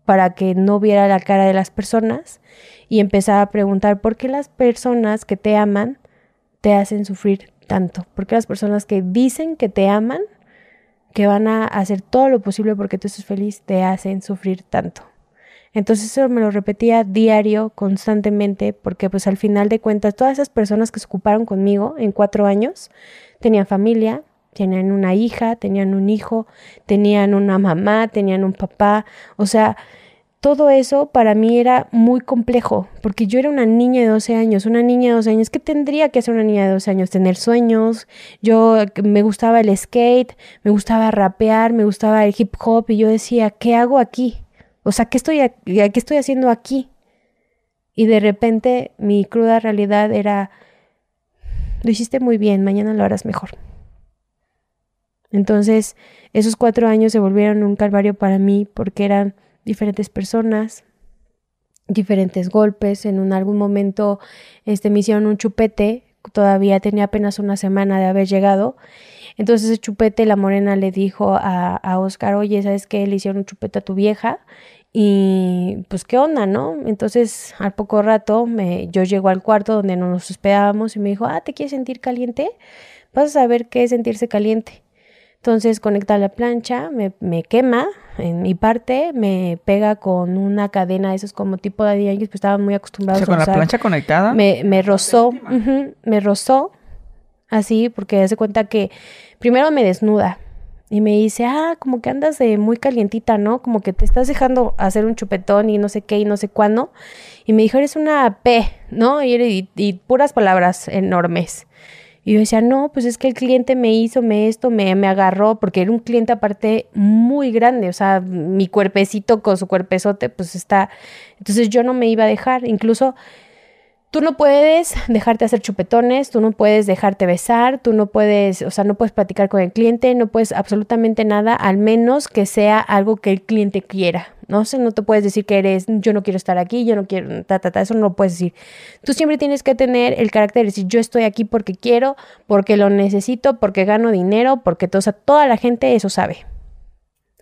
para que no viera la cara de las personas y empezaba a preguntar por qué las personas que te aman te hacen sufrir tanto, por qué las personas que dicen que te aman, que van a hacer todo lo posible porque tú estés feliz, te hacen sufrir tanto. Entonces eso me lo repetía diario, constantemente, porque pues al final de cuentas todas esas personas que se ocuparon conmigo en cuatro años tenían familia, tenían una hija, tenían un hijo, tenían una mamá, tenían un papá, o sea, todo eso para mí era muy complejo, porque yo era una niña de 12 años, una niña de 12 años, ¿qué tendría que hacer una niña de 12 años? Tener sueños, yo me gustaba el skate, me gustaba rapear, me gustaba el hip hop, y yo decía, ¿qué hago aquí? O sea, ¿qué estoy, ¿qué estoy haciendo aquí? Y de repente mi cruda realidad era, lo hiciste muy bien, mañana lo harás mejor. Entonces, esos cuatro años se volvieron un calvario para mí porque eran diferentes personas, diferentes golpes. En un algún momento este, me hicieron un chupete, todavía tenía apenas una semana de haber llegado entonces ese chupete, la morena le dijo a, a Oscar, oye, ¿sabes qué? Le hicieron un chupete a tu vieja y pues qué onda, ¿no? Entonces al poco rato me, yo llego al cuarto donde no nos hospedábamos y me dijo, ah, ¿te quieres sentir caliente? Vas a saber qué es sentirse caliente. Entonces conecta la plancha, me, me, quema en mi parte, me pega con una cadena de esos como tipo de Yankee, pues estaban muy acostumbrados o sea, con la plancha conectada. Me, me rozó, me rozó así, porque hace cuenta que primero me desnuda y me dice, ah, como que andas de muy calientita, ¿no? Como que te estás dejando hacer un chupetón y no sé qué y no sé cuándo. Y me dijo, eres una P, ¿no? Y, y, puras palabras enormes. Y yo decía, no, pues es que el cliente me hizo me esto, me, me agarró, porque era un cliente aparte muy grande, o sea, mi cuerpecito con su cuerpezote, pues está. Entonces yo no me iba a dejar. Incluso Tú no puedes dejarte hacer chupetones, tú no puedes dejarte besar, tú no puedes, o sea, no puedes platicar con el cliente, no puedes absolutamente nada, al menos que sea algo que el cliente quiera. No sé, no te puedes decir que eres, yo no quiero estar aquí, yo no quiero, ta, ta, ta, eso no lo puedes decir. Tú siempre tienes que tener el carácter de decir, yo estoy aquí porque quiero, porque lo necesito, porque gano dinero, porque o sea, toda la gente eso sabe.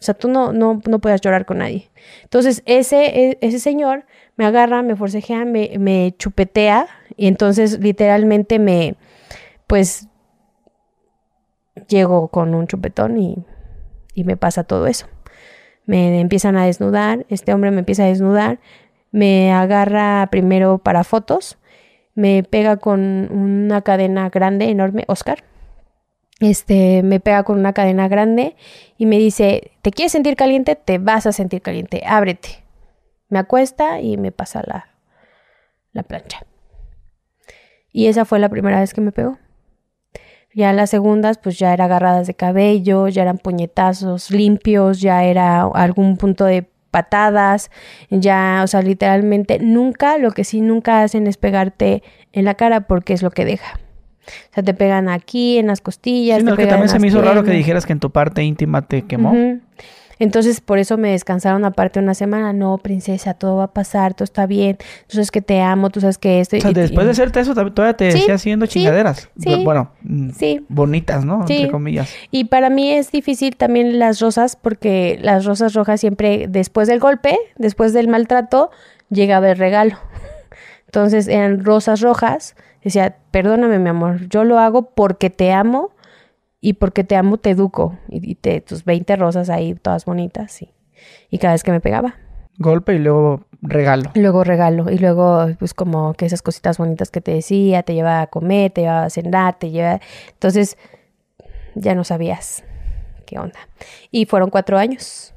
O sea, tú no, no, no puedes llorar con nadie. Entonces, ese, e, ese señor me agarra, me forcejea, me, me chupetea y entonces literalmente me, pues, llego con un chupetón y, y me pasa todo eso. Me empiezan a desnudar, este hombre me empieza a desnudar, me agarra primero para fotos, me pega con una cadena grande, enorme, Oscar este, me pega con una cadena grande y me dice, ¿te quieres sentir caliente? Te vas a sentir caliente, ábrete. Me acuesta y me pasa la, la plancha. Y esa fue la primera vez que me pegó. Ya las segundas, pues ya era agarradas de cabello, ya eran puñetazos limpios, ya era algún punto de patadas, ya, o sea, literalmente nunca, lo que sí nunca hacen es pegarte en la cara porque es lo que deja. O sea, te pegan aquí, en las costillas. Sí, te que pegan también en se me hizo raro que dijeras que en tu parte íntima te quemó. Ujú. Entonces, por eso me descansaron aparte una semana. No, princesa, todo va a pasar, todo está bien. Tú sabes que te amo, tú sabes que esto. O sea, y- después y- de hacerte eso, todavía te Sí, decía haciendo chingaderas. sí, Bueno, mm, Sí. bonitas, ¿no? Sí. Entre comillas. Y para mí es difícil también las rosas, porque las rosas rojas siempre, después del golpe, después del maltrato, llegaba el regalo. Entonces eran rosas rojas. Decía, perdóname, mi amor, yo lo hago porque te amo y porque te amo te educo. Y, te, tus 20 rosas ahí, todas bonitas. Y, y cada vez que me pegaba. Golpe y luego regalo. Luego regalo y luego pues como que esas cositas bonitas que te decía, te llevaba a comer, te llevaba a cenar, te llevaba... Entonces ya no sabías qué onda. Y fueron cuatro años.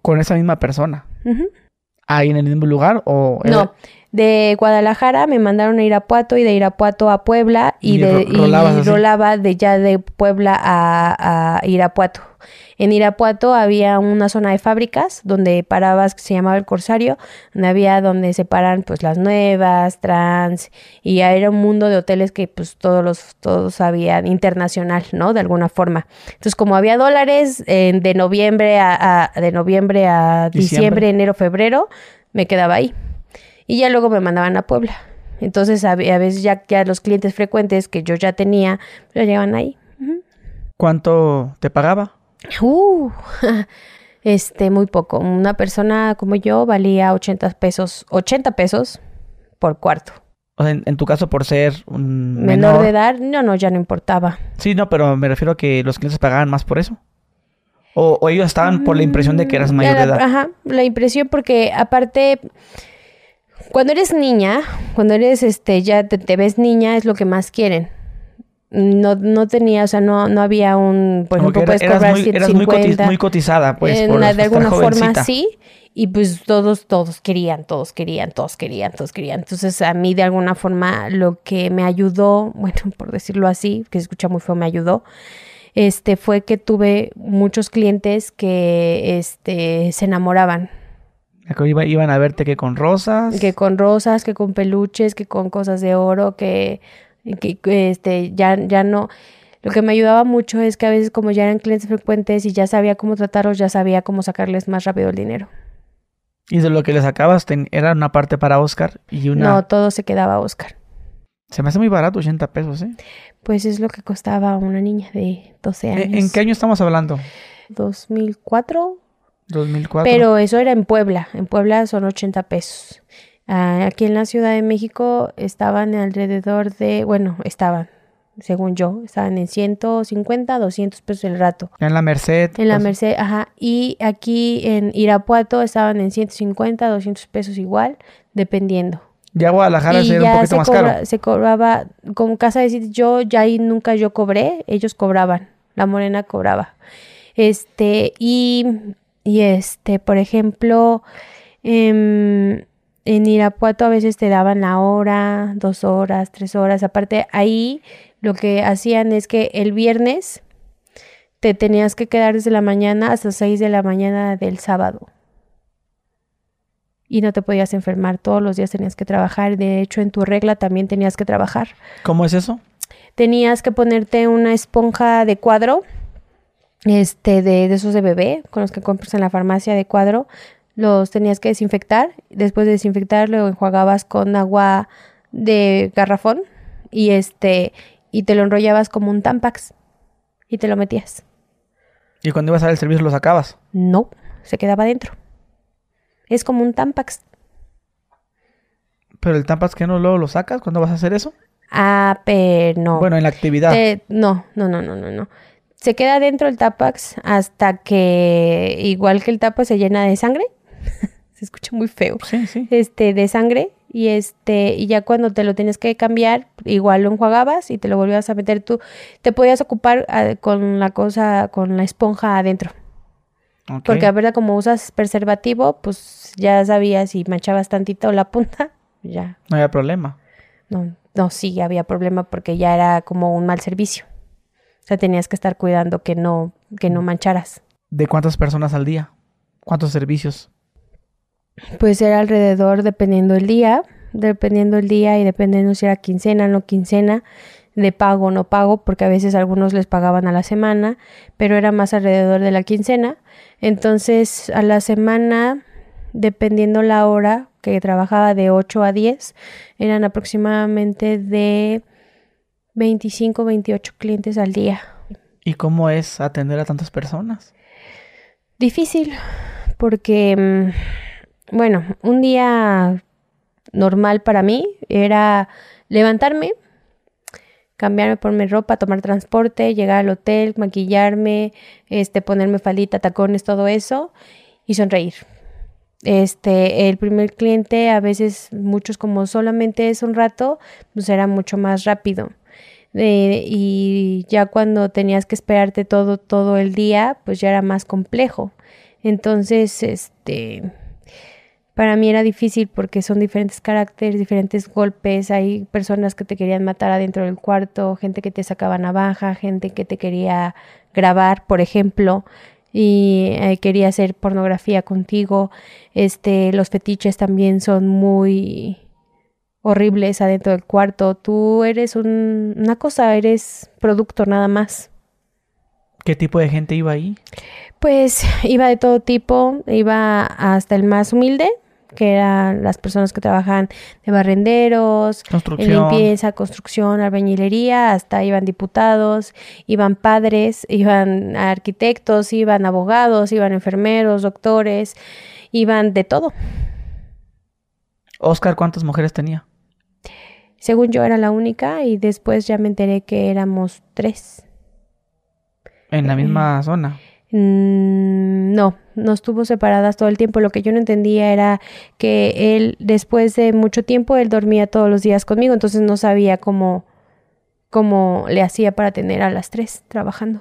Con esa misma persona. Ahí en el mismo lugar o... era- No, de Guadalajara me mandaron a Irapuato y de Irapuato a Puebla y, Y de ro- y rolaba de ya de Puebla a, a Irapuato. En Irapuato había una zona de fábricas donde parabas que se llamaba el Corsario, donde había donde se paran pues las nuevas, trans y ya era un mundo de hoteles que pues todos los todos habían internacional, ¿no? De alguna forma. Entonces como había dólares eh, de noviembre a, a- de noviembre a Diciembre. diciembre, enero, febrero, me quedaba ahí. Y ya luego me mandaban a Puebla. Entonces, a, a veces ya, ya los clientes frecuentes que yo ya tenía, ya llegaban ahí. ¿Cuánto te pagaba? Uh, este, muy poco. Una persona como yo valía 80 pesos, 80 pesos por cuarto. O sea, en, en tu caso por ser un Menor, menor. de edad, no, no, ya no importaba. Sí, no, pero me refiero a que los clientes pagaban más por eso. O, o ellos estaban por la impresión de que eras Mm, mayor de edad. Ajá, la impresión porque aparte, cuando eres niña, cuando eres, este, ya te, te ves niña, es lo que más quieren. No, no tenía, o sea, no, no había un, por ejemplo, puedes eras, cobrar muy, eras muy, coti- 150. muy cotizada, pues. En por de alguna forma sí. Y pues todos, todos querían, todos querían, todos querían, todos querían. Entonces a mí de alguna forma lo que me ayudó, bueno, por decirlo así, que se escucha muy feo, me ayudó, este, fue que tuve muchos clientes que, este, se enamoraban. Iba- iban a verte que con rosas. Que con rosas, que con peluches, que con cosas de oro, que, que, que, este, ya, ya no. Lo que me ayudaba mucho es que a veces como ya eran clientes frecuentes y ya sabía cómo tratarlos, ya sabía cómo sacarles más rápido el dinero. Y de lo que le sacabas ten- era una parte para Oscar y una... No, todo se quedaba a Oscar. Se me hace muy barato, 80 pesos, ¿eh? Pues es lo que costaba una niña de 12 años. ¿En, en qué año estamos hablando? 2004. 2004. Pero eso era en Puebla. En Puebla son 80 pesos. Ah, aquí en la Ciudad de México estaban alrededor de, bueno, estaban, según yo, estaban en 150, 200 pesos el rato. En la Merced. En la pues, Merced, ajá. Y aquí en Irapuato estaban en 150, 200 pesos igual, dependiendo. Ya Guadalajara y era un poquito se, más cobra- caro. se cobraba, como casa de decir, yo ya ahí nunca yo cobré, ellos cobraban, la morena cobraba. Este, y, y este, por ejemplo, em, en Irapuato a veces te daban la hora, dos horas, tres horas. Aparte, ahí lo que hacían es que el viernes te tenías que quedar desde la mañana hasta seis de la mañana del sábado. y no te podías enfermar. Todos los días tenías que trabajar. De hecho, en tu regla también tenías que trabajar. ¿Cómo es eso? Tenías que ponerte una esponja de cuadro, este, de, de esos de bebé, con los que compras en la farmacia de cuadro. Los tenías que desinfectar. Después de desinfectar, lo enjuagabas con agua de garrafón y este y te lo enrollabas como un tampax y te lo metías. ¿Y cuando ibas a dar el servicio lo sacabas? No, se quedaba dentro. Es como un tampax. ¿Pero el tampax que no luego lo sacas cuando vas a hacer eso? Ah, pero no. Bueno, en la actividad. Te- no, no, no, no, no, no. Se queda dentro el tapax hasta que, igual que el tapax, se llena de sangre. se escucha muy feo. Sí, sí. Este, de sangre. Y este, y ya cuando te lo tienes que cambiar, igual lo enjuagabas y te lo volvías a meter tú. Te podías ocupar ah, con la cosa, con la esponja adentro. Ok. Porque a verdad, como usas preservativo, pues ya sabías si manchabas tantito la punta, ya. No había problema. No, no, sí había problema porque ya era como un mal servicio. O sea, tenías que estar cuidando que no, que no mancharas. ¿De cuántas personas al día? ¿Cuántos servicios? Pues era alrededor, dependiendo el día, dependiendo el día y dependiendo si era quincena, no quincena, de pago o no pago, porque a veces algunos les pagaban a la semana, pero era más alrededor de la quincena. Entonces, a la semana, dependiendo la hora que trabajaba de 8 a 10, eran aproximadamente de 25, 28 clientes al día. ¿Y cómo es atender a tantas personas? Difícil, porque, mm, bueno, un día normal para mí era levantarme, cambiarme, ponerme ropa, tomar transporte, llegar al hotel, maquillarme, este, ponerme faldita, tacones, todo eso y sonreír. Este, el primer cliente, a veces muchos como solamente es un rato, pues era mucho más rápido. Eh, y ya cuando tenías que esperarte todo, todo el día, pues ya era más complejo. Entonces, este, para mí era difícil porque son diferentes caracteres, diferentes golpes. Hay personas que te querían matar adentro del cuarto, gente que te sacaba navaja, gente que te quería grabar, por ejemplo, y eh, quería hacer pornografía contigo. Este, los fetiches también son muy horribles adentro del cuarto. Tú eres un- una cosa, eres producto nada más. ¿Qué tipo de gente iba ahí? Pues iba de todo tipo, iba hasta el más humilde, que eran las personas que trabajan de barrenderos, en Construcción. limpieza, construcción, albañilería, hasta iban diputados, iban padres, iban arquitectos, iban abogados, iban enfermeros, doctores, iban de todo. Oscar, ¿cuántas mujeres tenía? Según yo era la única y después ya me enteré que éramos tres. En la Eh, misma zona. Mm, No, no estuvo separadas todo el tiempo. Lo que yo no entendía era que él, después de mucho tiempo, él dormía todos los días conmigo, entonces no sabía cómo, cómo le hacía para tener a las tres trabajando.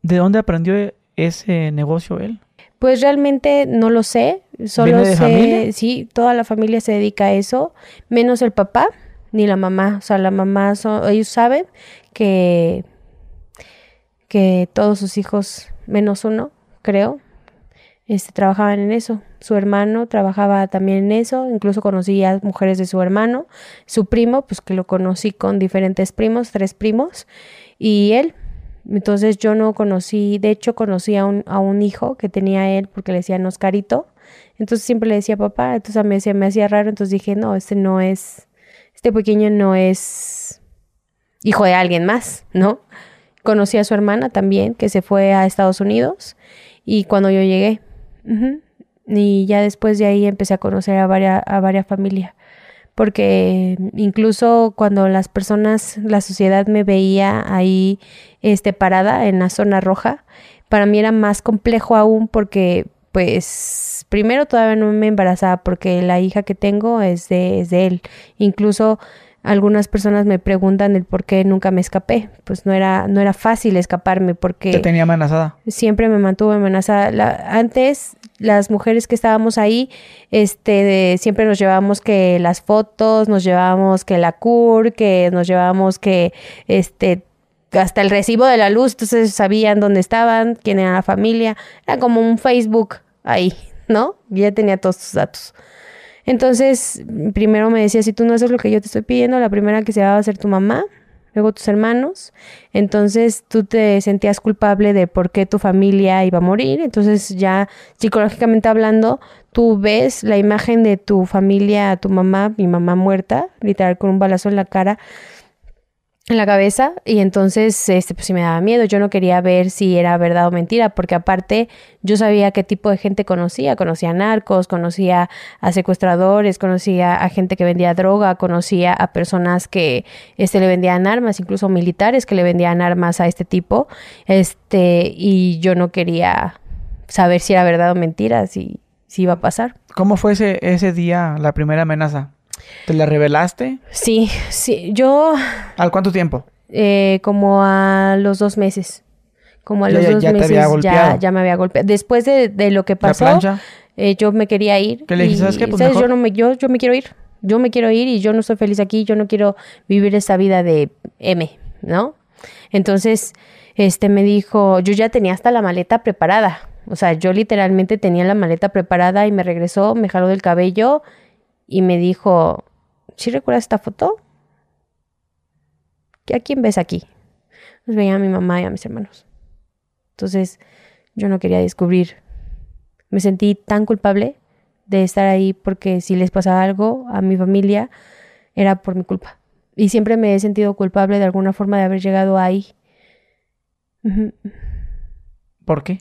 ¿De dónde aprendió ese negocio él? Pues realmente no lo sé, solo ¿Viene de sé, familia? sí, toda la familia se dedica a eso, menos el papá ni la mamá. O sea, la mamá, son- ellos saben que, que todos sus hijos, menos uno, creo, este, trabajaban en eso. Su hermano trabajaba también en eso, incluso conocí a mujeres de su hermano, su primo, pues que lo conocí con diferentes primos, tres primos, y él. Entonces yo no conocí, de hecho conocí a un, a un hijo que tenía él porque le decían Oscarito. Entonces siempre le decía papá, entonces a mí me hacía raro, entonces dije, no, este no es, este pequeño no es hijo de alguien más, ¿no? Conocí a su hermana también, que se fue a Estados Unidos, y cuando yo llegué, y ya después de ahí empecé a conocer a varias, a familias, porque incluso cuando las personas, la sociedad me veía ahí este, parada en la zona roja, para mí era más complejo aún porque, pues, primero todavía no me embarazaba porque la hija que tengo es de, es de él. Incluso algunas personas me preguntan el por qué nunca me escapé. Pues no era, no era fácil escaparme porque Te tenía amenazada. siempre me mantuvo amenazada. La- antes, las mujeres que estábamos ahí, este, de- siempre nos llevábamos que las fotos, nos llevábamos que la CUR, que nos llevábamos que, este, hasta el recibo de la luz, entonces sabían dónde estaban, quién era la familia. Era como un Facebook ahí, ¿no? Ya tenía todos tus datos. Entonces, primero me decía, si tú no haces lo que yo te estoy pidiendo, la primera que se va a ser tu mamá, luego tus hermanos. Entonces tú te sentías culpable de por qué tu familia iba a morir. Entonces ya psicológicamente hablando, tú ves la imagen de tu familia, tu mamá, mi mamá muerta, literal con un balazo en la cara en la cabeza y entonces este pues sí me daba miedo, yo no quería ver si era verdad o mentira, porque aparte yo sabía qué tipo de gente conocía, conocía narcos, conocía a secuestradores, conocía a gente que vendía droga, conocía a personas que este le vendían armas, incluso militares que le vendían armas a este tipo. Este, y yo no quería saber si era verdad o mentira, si si iba a pasar. ¿Cómo fue ese ese día la primera amenaza? ¿Te la revelaste? Sí, sí. Yo. ¿Al cuánto tiempo? Eh, como a los dos meses. Como a los dos meses ya, ya me había golpeado. Después de, de lo que pasó, eh, yo me quería ir. ¿Qué le dijiste? ¿Sabes qué? Pues Yo, no me, yo, yo me quiero ir. Yo me quiero ir y yo no estoy feliz aquí. Yo no quiero vivir esa vida de M, ¿no? Entonces, este me dijo, yo ya tenía hasta la maleta preparada. O sea, yo literalmente tenía la maleta preparada y me regresó, me jaló del cabello y me dijo, ¿sí recuerdas esta foto? ¿A quién ves aquí? Pues veía a mi mamá y a mis hermanos. Entonces yo no quería descubrir. Me sentí tan culpable de estar ahí porque si les pasaba algo a mi familia era por mi culpa. Y siempre me he sentido culpable de alguna forma de haber llegado ahí. ¿Por qué?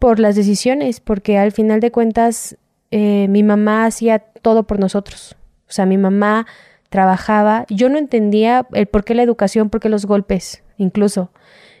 Por las decisiones, porque al final de cuentas eh, mi mamá hacía todo por nosotros. O sea, mi mamá trabajaba. Yo no entendía el por qué la educación, por qué los golpes, incluso,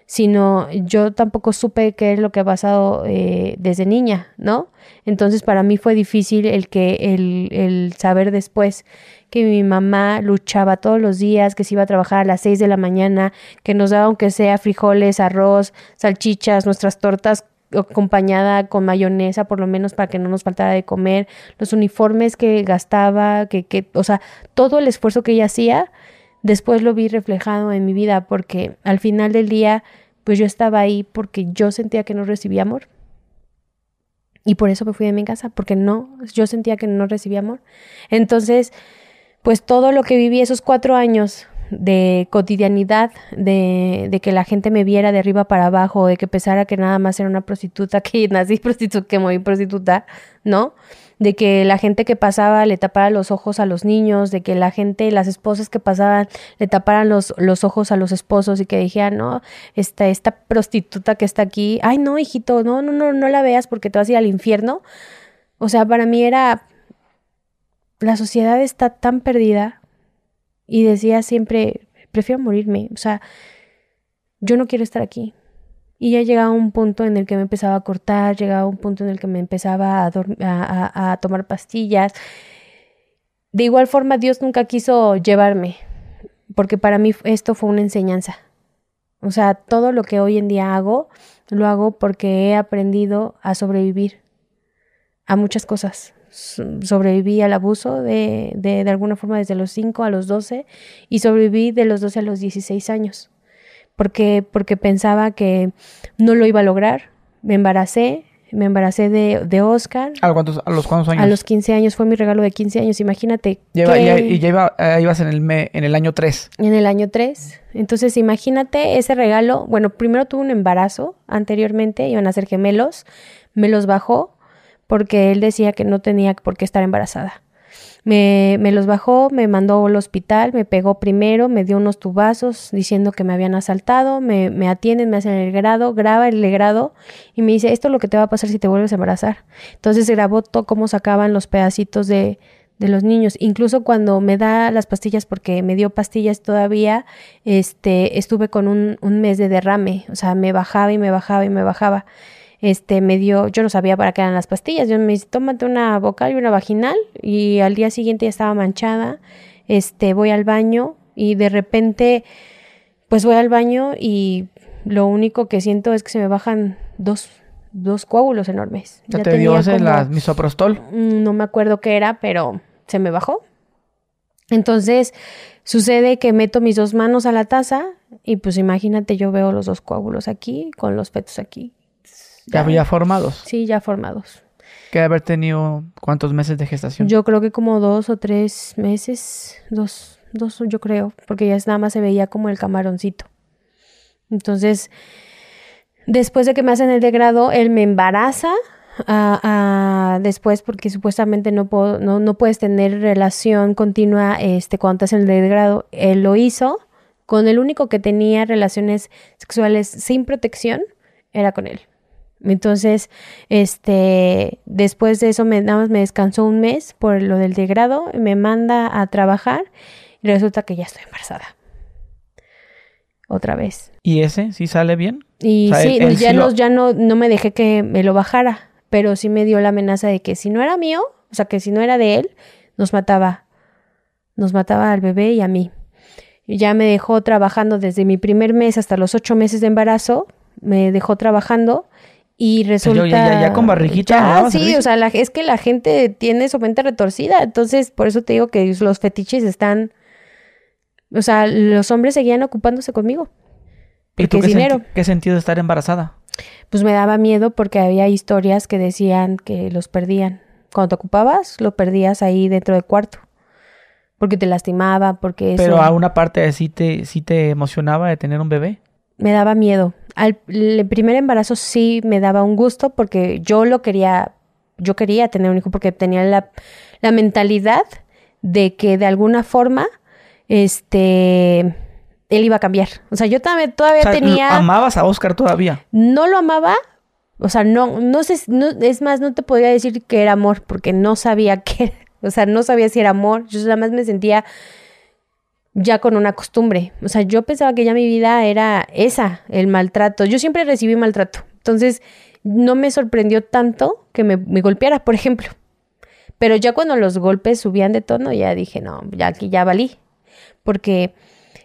sino yo tampoco supe qué es lo que ha pasado eh, desde niña, ¿no? Entonces para mí fue difícil el que el, el saber después que mi mamá luchaba todos los días, que se iba a trabajar a las seis de la mañana, que nos daba aunque sea frijoles, arroz, salchichas, nuestras tortas acompañada con mayonesa, por lo menos para que no nos faltara de comer, los uniformes que gastaba, que, que, o sea, todo el esfuerzo que ella hacía, después lo vi reflejado en mi vida, porque al final del día, pues yo estaba ahí porque yo sentía que no recibía amor. Y por eso me fui de mi casa, porque no, yo sentía que no recibía amor. Entonces, pues todo lo que viví esos cuatro años de cotidianidad, de, de, que la gente me viera de arriba para abajo, de que pensara que nada más era una prostituta, que nací prostituta, que morí prostituta, ¿no? De que la gente que pasaba le tapara los ojos a los niños, de que la gente, las esposas que pasaban le taparan los, los ojos a los esposos y que dijeran, no, esta, esta prostituta que está aquí, ay no, hijito, no, no, no, no la veas porque te vas a ir al infierno. O sea, para mí era, la sociedad está tan perdida, y decía siempre, prefiero morirme, o sea, yo no quiero estar aquí. Y ya llegaba un punto en el que me empezaba a cortar, llegaba un punto en el que me empezaba a, a, tomar pastillas. De igual forma, Dios nunca quiso llevarme, porque para mí esto fue una enseñanza. O sea, todo lo que hoy en día hago, lo hago porque he aprendido a sobrevivir a muchas cosas sobreviví al abuso de, de, de, alguna forma desde los 5 a los 12 y sobreviví de los 12 a los 16 años porque, porque pensaba que no lo iba a lograr. Me embaracé, me embaracé de, de Oscar. ¿A, cuántos, ¿A los cuántos años? A los 15 años, fue mi regalo de 15 años, imagínate. Lleva, y ya iba, eh, ibas en el, me, en el año 3. En el año 3. Entonces imagínate ese regalo. Bueno, primero tuve un embarazo anteriormente, iban a ser gemelos, me los bajó porque él decía que no tenía por qué estar embarazada. Me, me, los bajó, me mandó al hospital, me pegó primero, me dio unos tubazos diciendo que me habían asaltado, me, me atienden, me hacen el grado, graba el grado y me dice, esto es lo que te va a pasar si te vuelves a embarazar. Entonces grabó todo cómo sacaban los pedacitos de, de los niños. Incluso cuando me da las pastillas, porque me dio pastillas todavía, este, estuve con un, un mes de derrame, o sea, me bajaba y me bajaba y me bajaba este, me dio, yo no sabía para qué eran las pastillas, yo me dice, tómate una vocal y una vaginal, y al día siguiente ya estaba manchada, este, voy al baño, y de repente, pues voy al baño, y lo único que siento es que se me bajan dos, dos coágulos enormes. ¿Ya, te dio ese la misoprostol? Mm, no me acuerdo qué era, pero se me bajó. Entonces, sucede que meto mis dos manos a la taza y pues imagínate, yo veo los dos coágulos aquí con los fetos aquí. ¿Ya, ya formados? Sí, ya formados. Que haber tenido cuántos meses de gestación. Yo creo que como dos o tres meses, dos, dos yo creo, porque ya nada más se veía como el camaroncito. Entonces, después de que me hacen el degrado, él me embaraza. después porque supuestamente no, puedo, no, no, puedes tener relación continua este, cuando te hacen el degrado. Él lo hizo con el único que tenía relaciones sexuales sin protección era con él. Entonces, este, después de eso me, nada más me descansó un mes por lo del degrado, me manda a trabajar y resulta que ya estoy embarazada. Otra vez. ¿Y ese sí sale bien? Y sí, ya, no, ya no, no me dejé que me lo bajara, pero sí me dio la amenaza de que si no era mío, o sea, que si no era de él, nos mataba. Nos mataba al bebé y a mí. Y ya me dejó trabajando desde mi primer mes hasta los ocho meses de embarazo, me dejó trabajando y resulta... ya, con barriguita. sí, o sea, es que la gente tiene su mente retorcida, entonces por eso te digo que los fetiches están... O sea, los hombres seguían ocupándose conmigo. ¿Y tú qué, dinero. qué sentido estar embarazada? Pues me daba miedo porque había historias que decían que los perdían. Cuando te ocupabas, lo perdías ahí dentro del cuarto. Porque te lastimaba, porque Pero a una parte sí te, sí te emocionaba de tener un bebé. Me daba miedo al el primer embarazo sí me daba un gusto porque yo lo quería, yo quería tener un hijo porque tenía la, la mentalidad de que de alguna forma, este, él iba a cambiar. O sea, yo también todavía tenía... ¿Amabas a Oscar todavía? No lo amaba, o sea, no, no sé, no, es más, no te podía decir que era amor porque no sabía qué, o sea, no sabía si era amor, yo nada más me sentía ya con una costumbre. O sea, yo pensaba que ya mi vida era esa, el maltrato. Yo siempre recibí maltrato. Entonces, no me sorprendió tanto que me, golpeara, por ejemplo. Pero ya cuando los golpes subían de tono, ya dije, no, ya aquí ya valí. Porque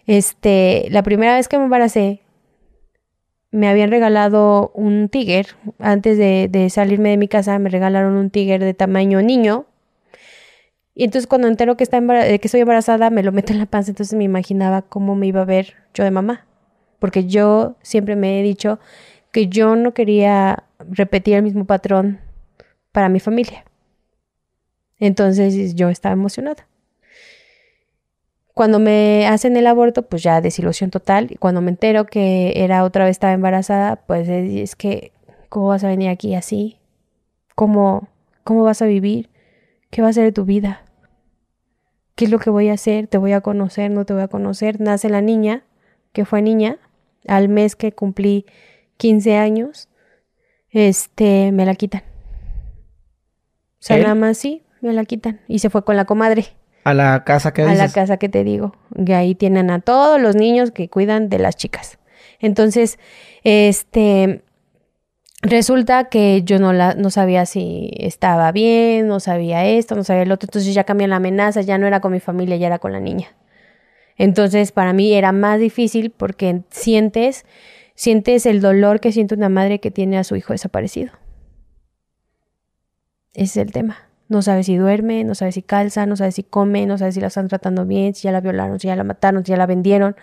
este, la primera vez que me embaracé, me habían regalado un tiger. Antes de, salirme de mi casa, me regalaron un tiger de tamaño niño, y entonces cuando entero que, está que estoy embarazada, me lo meto en la panza, entonces me imaginaba cómo me iba a ver yo de mamá. Porque yo siempre me he dicho que yo no quería repetir el mismo patrón para mi familia. Entonces yo estaba emocionada. Cuando me hacen el aborto, pues ya desilusión total. Y cuando me entero que era otra vez estaba embarazada, pues es que, ¿cómo vas a venir aquí así? ¿Cómo, cómo vas a vivir? ¿Qué va a ser de tu vida? ¿Qué es lo que voy a hacer? ¿Te voy a conocer? ¿No te voy a conocer? Nace la niña, que fue niña, al mes que cumplí 15 años, este, me la quitan. O sea, nada más sí, me la quitan. Y se fue con la comadre. A la casa que A la casa que te digo. Que ahí tienen a todos los niños que cuidan de las chicas. Entonces, este, Resulta que yo no, la, no sabía si estaba bien, no sabía esto, no sabía el otro, entonces ya cambié la amenaza, ya no era con mi familia, ya era con la niña. Entonces para mí era más difícil porque sientes, sientes el dolor que siente una madre que tiene a su hijo desaparecido. Ese es el tema. No sabe si duerme, no sabe si calza, no sabe si come, no sabe si la están tratando bien, si ya la violaron, si ya la mataron, si ya la vendieron.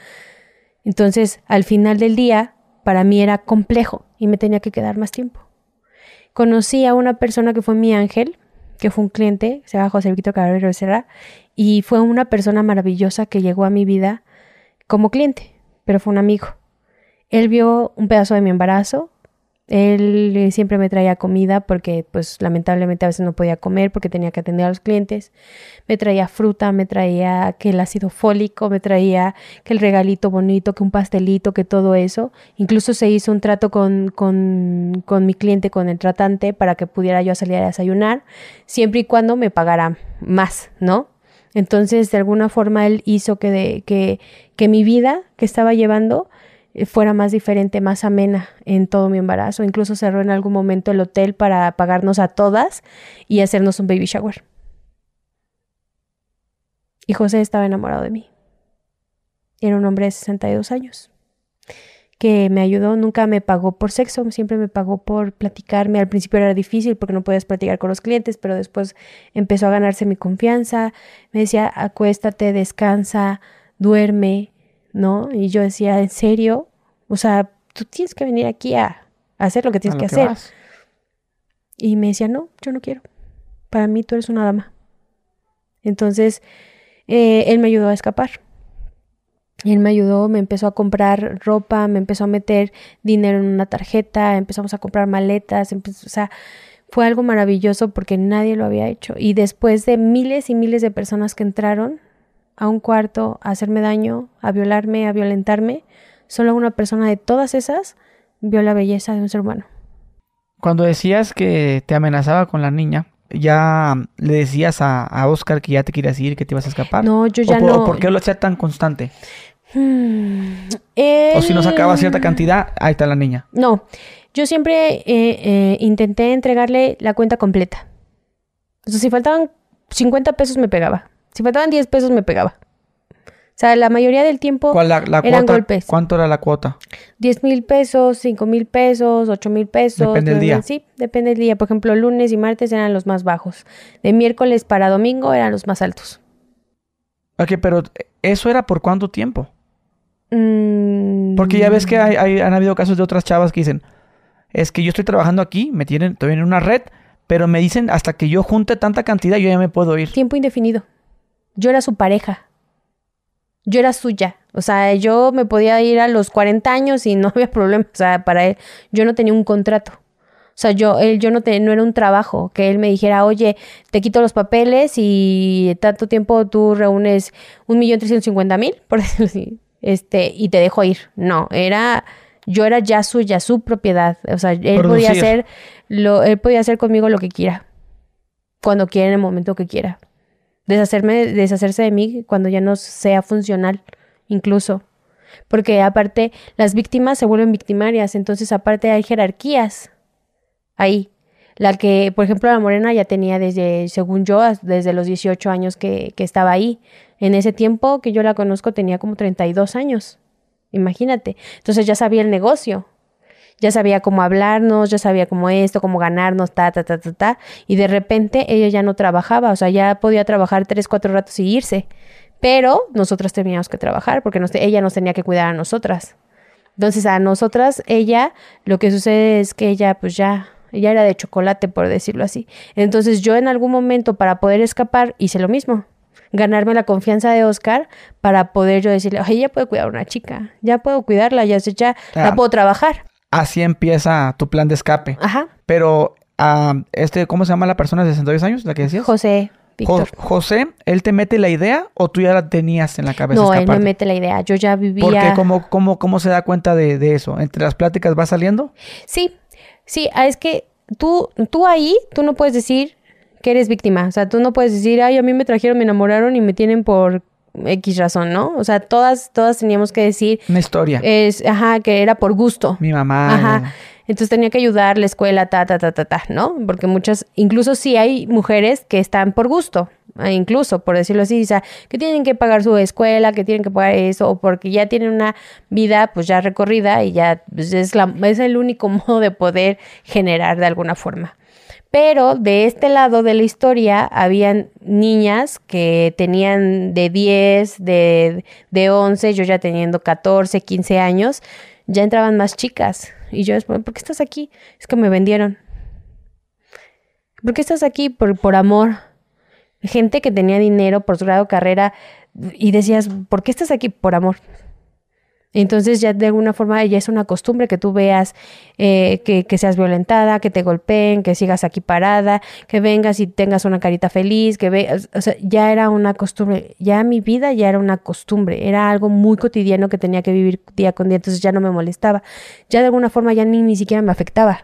Entonces, al final del día, para mí era complejo y me tenía que quedar más tiempo. Conocí a una persona que fue mi ángel, que fue un cliente, se llama José Víctor Caballero Becerra, y fue una persona maravillosa que llegó a mi vida como cliente, pero fue un amigo. Él vio un pedazo de mi embarazo, él eh, siempre me traía comida porque pues lamentablemente a veces no podía comer porque tenía que atender a los clientes. Me traía fruta, me traía que el ácido fólico, me traía que el regalito bonito, que un pastelito, que todo eso. Incluso se hizo un trato con, con, con mi cliente, con el tratante, para que pudiera yo salir a desayunar, siempre y cuando me pagara más, ¿no? Entonces, de alguna forma, él hizo que, de, que, que mi vida que estaba llevando fuera más diferente, más amena en todo mi embarazo. Incluso cerró en algún momento el hotel para pagarnos a todas y hacernos un baby shower. Y José estaba enamorado de mí. Era un hombre de 62 años que me ayudó, nunca me pagó por sexo, siempre me pagó por platicarme. Al principio era difícil porque no podías platicar con los clientes, pero después empezó a ganarse mi confianza. Me decía, acuéstate, descansa, duerme, ¿no? Y yo decía, ¿en serio? O sea, tú tienes que venir aquí a, hacer lo que tienes que, hacer. Y me decía, no, yo no quiero. Para mí tú eres una dama. Entonces, eh, él me ayudó a escapar. Él me ayudó, me empezó a comprar ropa, me empezó a meter dinero en una tarjeta, empezamos a comprar maletas, o sea, fue algo maravilloso porque nadie lo había hecho. Y después de miles y miles de personas que entraron a un cuarto a hacerme daño, a violarme, a violentarme, solo una persona de todas esas vio la belleza de un ser humano. Cuando decías que te amenazaba con la niña, ¿ya le decías a, Oscar que ya te querías ir, que te ibas a escapar? No, yo ya no. ¿Por qué lo hacía tan constante? Hmm, o si no sacaba cierta cantidad, ahí está la niña. No, yo siempre eh, eh, intenté entregarle la cuenta completa. O sea, si faltaban 50 pesos me pegaba. Si faltaban 10 pesos me pegaba. O sea, la mayoría del tiempo ¿Cuál la, eran golpes. ¿Cuánto era la cuota? 10 mil pesos, 5 mil pesos, 8 mil pesos. Depende del día. Sí, depende del día. Por ejemplo, lunes y martes eran los más bajos. De miércoles para domingo eran los más altos. Ok, pero ¿eso era por cuánto tiempo? Mm. Porque ya ves que hay, han habido casos de otras chavas que dicen, es que yo estoy trabajando aquí, me tienen todavía en una red, pero me dicen hasta que yo junte tanta cantidad yo ya me puedo ir. Tiempo indefinido. Yo era su pareja yo era suya. O sea, yo me podía ir a los 40 años y no había problema. O sea, para él, yo no tenía un contrato. O sea, yo, él, yo no, no era un trabajo que él me dijera, oye, te quito los papeles y tanto tiempo tú reúnes un millón trescientos cincuenta mil, por decirlo así, este, y te dejo ir. No, era, yo era ya suya, su propiedad. O sea, él podía hacer, lo, él podía hacer conmigo lo que quiera, cuando quiera, en el momento que quiera deshacerme, deshacerse de mí cuando ya no sea funcional, incluso. Porque aparte, las víctimas se vuelven victimarias, entonces aparte hay jerarquías ahí. La que, por ejemplo, la morena ya tenía desde, según yo, desde los 18 años que, que estaba ahí. En ese tiempo que yo la conozco tenía como 32 años. Imagínate. Entonces ya sabía el negocio ya sabía cómo hablarnos, ya sabía cómo esto, cómo ganarnos, ta, ta, ta, ta, ta. Y de repente ella ya no trabajaba, o sea, ya podía trabajar tres, cuatro ratos y irse. Pero nosotras teníamos que trabajar porque ella nos tenía que cuidar a nosotras. Entonces a nosotras, ella, lo que sucede es que ella pues ya, ella era de chocolate, por decirlo así. Entonces yo en algún momento para poder escapar hice lo mismo ganarme la confianza de Oscar para poder yo decirle, oye, ya puedo cuidar a una chica, ya puedo cuidarla, ya, ya la puedo trabajar así empieza tu plan de escape. Ajá. Pero, uh, este, ¿cómo se llama la persona de 62 años, la que decías? José. Víctor. José, ¿él te mete la idea o tú ya la tenías en la cabeza? No, él me mete la idea. Yo ya vivía. ¿Por qué? ¿Cómo, cómo, cómo se da cuenta de, de, eso? ¿Entre las pláticas va saliendo? Sí, sí, ah, es que tú, tú ahí, tú no puedes decir que eres víctima. O sea, tú no puedes decir, ay, a mí me trajeron, me enamoraron y me tienen por X razón, ¿no? O sea, todas, todas teníamos que decir. Una historia. Es, ajá, que era por gusto. Mi mamá. Ajá. Entonces tenía que ayudar la escuela, ta, ta, ta, ta, ta, ¿no? Porque muchas, incluso sí hay mujeres que están por gusto, eh, incluso, por decirlo así, o sea, que tienen que pagar su escuela, que tienen que pagar eso, o porque ya tienen una vida pues ya recorrida y ya pues, es, la, es el único modo de poder generar de alguna forma. Pero de este lado de la historia habían niñas que tenían de 10, de, de 11, yo ya teniendo 14, 15 años, ya entraban más chicas. Y yo después, ¿por qué estás aquí? Es que me vendieron. ¿Por qué estás aquí? Por, por amor. Gente que tenía dinero por su grado carrera y decías, ¿por qué estás aquí? Por amor. Entonces ya de alguna forma ya es una costumbre que tú veas eh, que, seas violentada, que te golpeen, que sigas aquí parada, que vengas y tengas una carita feliz, que veas, o sea, ya era una costumbre, ya mi vida ya era una costumbre, era algo muy cotidiano que tenía que vivir día con día, entonces ya no me molestaba, ya de alguna forma ya ni, ni siquiera me afectaba.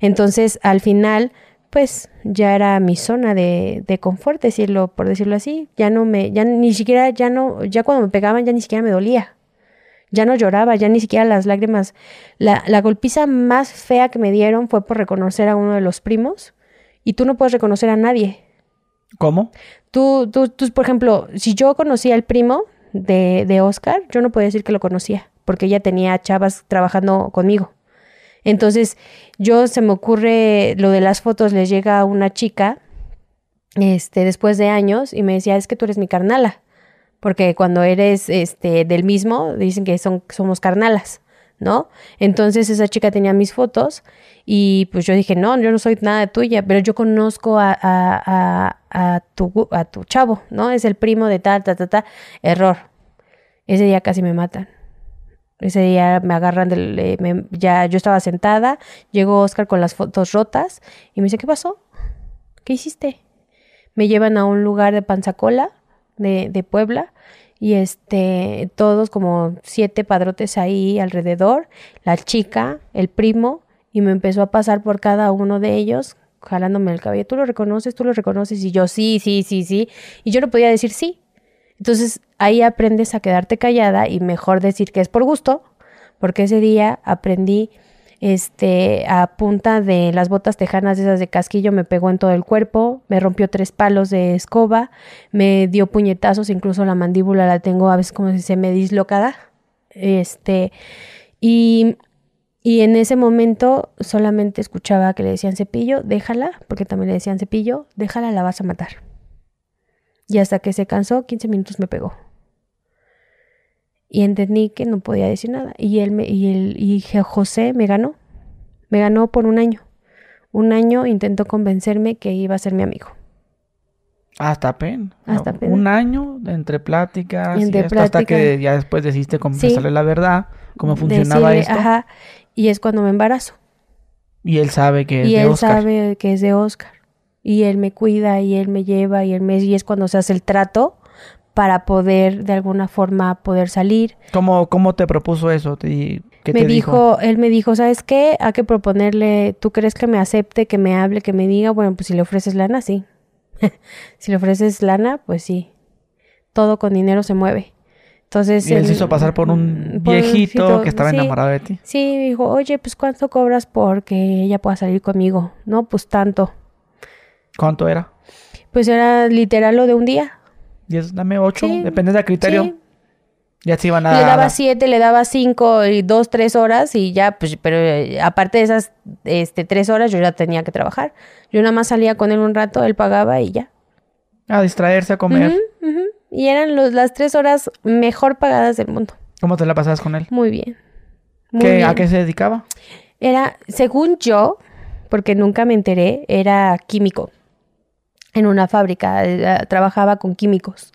Entonces al final pues ya era mi zona de, de confort, decirlo, por decirlo así, ya no me, ya ni siquiera, ya no, ya cuando me pegaban ya ni siquiera me dolía. Ya no lloraba, ya ni siquiera las lágrimas. La, la golpiza más fea que me dieron fue por reconocer a uno de los primos y tú no puedes reconocer a nadie. ¿Cómo? Tú, tú, tú por ejemplo, si yo conocía al primo de, de Oscar, yo no podía decir que lo conocía, porque ella tenía chavas trabajando conmigo. Entonces, yo se me ocurre lo de las fotos, les llega a una chica, este, después de años, y me decía, es que tú eres mi carnala porque cuando eres este del mismo dicen que son somos carnalas, ¿no? Entonces esa chica tenía mis fotos y pues yo dije, no, yo no soy nada tuya, pero yo conozco a, a, a, tu, a tu chavo, ¿no? Es el primo de tal, ta, ta, ta. Error. Ese día casi me matan. Ese día me agarran del... ya yo estaba sentada, llegó Oscar con las fotos rotas y me dice, ¿qué pasó? ¿Qué hiciste? Me llevan a un lugar de Panzacola, de, Puebla, y este, todos como siete padrotes ahí alrededor, la chica, el primo, y me empezó a pasar por cada uno de ellos, jalándome el cabello. ¿Tú lo reconoces? ¿Tú lo reconoces? Y yo, sí, sí, sí, sí. Y yo no podía decir sí. Entonces ahí aprendes a quedarte callada y mejor decir que es por gusto, porque ese día aprendí este, a punta de las botas tejanas esas de casquillo, me pegó en todo el cuerpo, me rompió tres palos de escoba, me dio puñetazos, incluso la mandíbula la tengo a veces como si se me dislocada. Este, y, y en ese momento solamente escuchaba que le decían cepillo, déjala, porque también le decían cepillo, déjala, la vas a matar. Y hasta que se cansó, 15 minutos me pegó. Y entendí que no podía decir nada. Y él me, y él, y José me ganó. Me ganó por un año. Un año intentó convencerme que iba a ser mi amigo. Hasta pen. Hasta pen. Un año entre pláticas y, hasta que ya después decidiste confesarle la verdad, cómo funcionaba esto. Ajá. Y es cuando me embarazo. Y él sabe que es y de él sabe que es de Oscar. Y él me cuida y él me lleva y él me y es cuando se hace el trato para poder de alguna forma poder salir. ¿Cómo, cómo te propuso eso? ¿Qué me dijo, él me dijo, ¿sabes qué? Hay que proponerle, ¿tú crees que me acepte, que me hable, que me diga? Bueno, pues si le ofreces lana, sí. si le ofreces lana, pues sí. Todo con dinero se mueve. Entonces, y él se hizo pasar por un viejito que estaba enamorado de ti. Sí, dijo, oye, pues ¿cuánto cobras por que ella pueda salir conmigo? No, pues tanto. ¿Cuánto era? Pues era literal lo de un día. 10, dame 8, depende del criterio. Ya se iban a... Le daba 7, le daba 5 y 2, 3 horas y ya, pues, pero eh, aparte de esas este, 3 horas yo ya tenía que trabajar. Yo nada más salía con él un rato, él pagaba y ya. A distraerse, a comer. Y eran los, las 3 horas mejor pagadas del mundo. ¿Cómo te la pasabas con él? Muy bien. ¿A qué se dedicaba? Era, según yo, porque nunca me enteré, era químico en una fábrica, eh, trabajaba con químicos.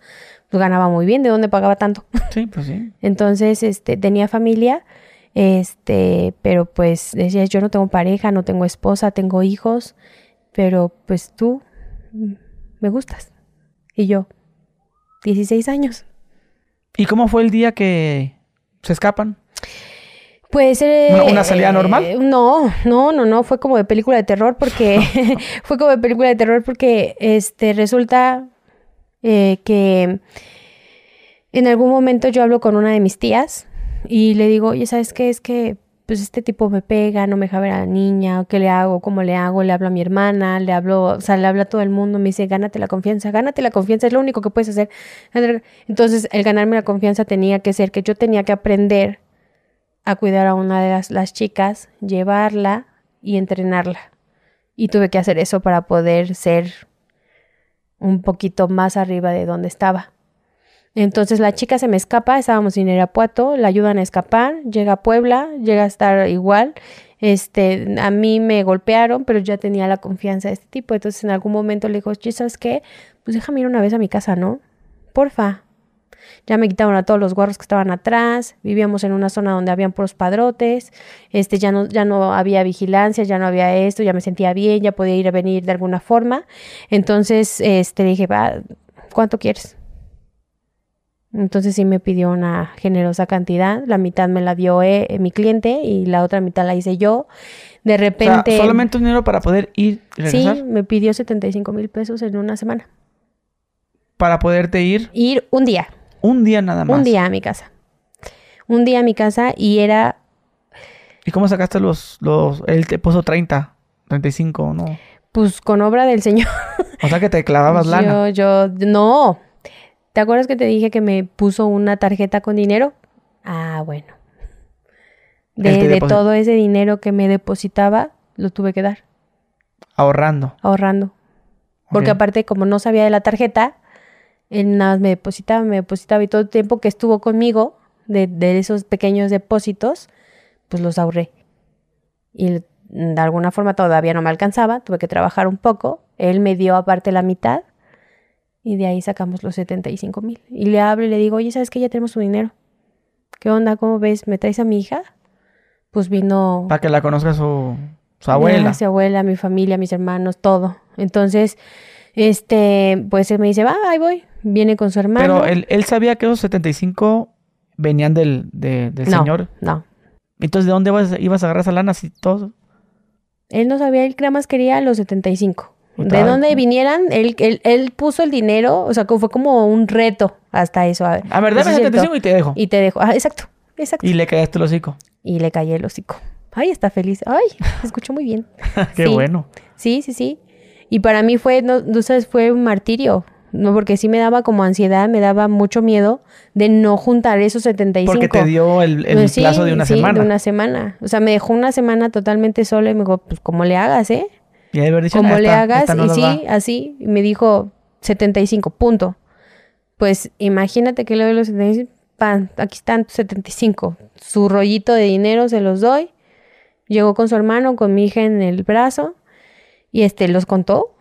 Pues ganaba muy bien, ¿de dónde pagaba tanto? Sí, pues sí. Entonces, este, tenía familia, este, pero pues decía, yo no tengo pareja, no tengo esposa, tengo hijos, pero pues tú mm, me gustas. Y yo, 16 años. ¿Y cómo fue el día que se escapan? Pues... ¿Una, salida normal? Eh, no, no, no, no, fue como de película de terror porque... fue como de película de terror porque este, resulta eh, que en algún momento yo hablo con una de mis tías y le digo, oye, ¿sabes qué? Es que pues este tipo me pega, no me deja ver a la niña, ¿qué le hago? ¿Cómo le hago? Le hablo a mi hermana, le hablo, o sea, le habla a todo el mundo, me dice, gánate la confianza, gánate la confianza, es lo único que puedes hacer. Entonces, el ganarme la confianza tenía que ser que yo tenía que aprender a cuidar a una de las, chicas, llevarla y entrenarla. Y tuve que hacer eso para poder ser un poquito más arriba de donde estaba. Entonces la chica se me escapa, estábamos en Irapuato, la ayudan a escapar, llega a Puebla, llega a estar igual. Este, a mí me golpearon, pero ya tenía la confianza de este tipo. Entonces en algún momento le dijo, ¿sabes qué? Pues déjame ir una vez a mi casa, ¿no? Porfa. Ya me quitaron a todos los guarros que estaban atrás, vivíamos en una zona donde habían puros padrotes, este, ya no, ya no había vigilancia, ya no había esto, ya me sentía bien, ya podía ir a venir de alguna forma. Entonces, este, dije, va, ¿cuánto quieres? Entonces sí me pidió una generosa cantidad, la mitad me la dio eh, mi cliente y la otra mitad la hice yo. De repente... solamente un dinero para poder ir y regresar. Sí, me pidió 75 mil pesos en una semana. Para poderte ir. Ir un día. Un día nada más. Un día a mi casa. Un día a mi casa y era... ¿Y cómo sacaste los... los él te puso 30, 35, no? Pues con obra del Señor. O sea que te clavabas lana. Yo, yo, no. ¿Te acuerdas que te dije que me puso una tarjeta con dinero? Ah, bueno. De, de todo ese dinero que me depositaba, lo tuve que dar. Ahorrando. Ahorrando. Porque aparte, como no sabía de la tarjeta, él nada más me depositaba, me depositaba y todo el tiempo que estuvo conmigo, de, de esos pequeños depósitos, pues los ahorré. Y de alguna forma todavía no me alcanzaba, tuve que trabajar un poco. Él me dio aparte la mitad y de ahí sacamos los 75 mil. Y le hablo y le digo, oye, ¿sabes que Ya tenemos tu dinero. ¿Qué onda? ¿Cómo ves? ¿Me traes a mi hija? Pues vino... Para que la conozca su, su abuela. Su abuela, mi familia, mis hermanos, todo. Entonces, este, pues él me dice, va, ahí voy. Viene con su hermano. Pero él, él sabía que esos 75 venían del, del señor. No. Entonces, ¿de dónde ibas, ibas a agarrar esa lana si todo? Él no sabía, él nada más quería los 75. De dónde vinieran, él, él, él, puso el dinero, o sea, fue como un reto hasta eso. A, a ver, dame 75 y te dejo. Y te dejo, ah, exacto, exacto. Y le caíste el hocico. Y le caí el hocico. Ay, está feliz. Ay, escuchó muy bien. Qué bueno. Sí, sí, sí. Y para mí fue, no, no sabes, fue un martirio. No, porque sí me daba como ansiedad, me daba mucho miedo de no juntar esos 75. Porque te dio el, el pues plazo de una sí, semana. de una semana. O sea, me dejó una semana totalmente sola y me dijo, pues como le hagas, ¿eh? Y haber dicho, como "Ah, le esta- hagas, esta no y sí, va". así, y me dijo 75, punto. Pues imagínate que le doy los 75, pan, aquí están tus 75. Su rollito de dinero se los doy. Llegó con su hermano, con mi hija en el brazo, y este, los contó.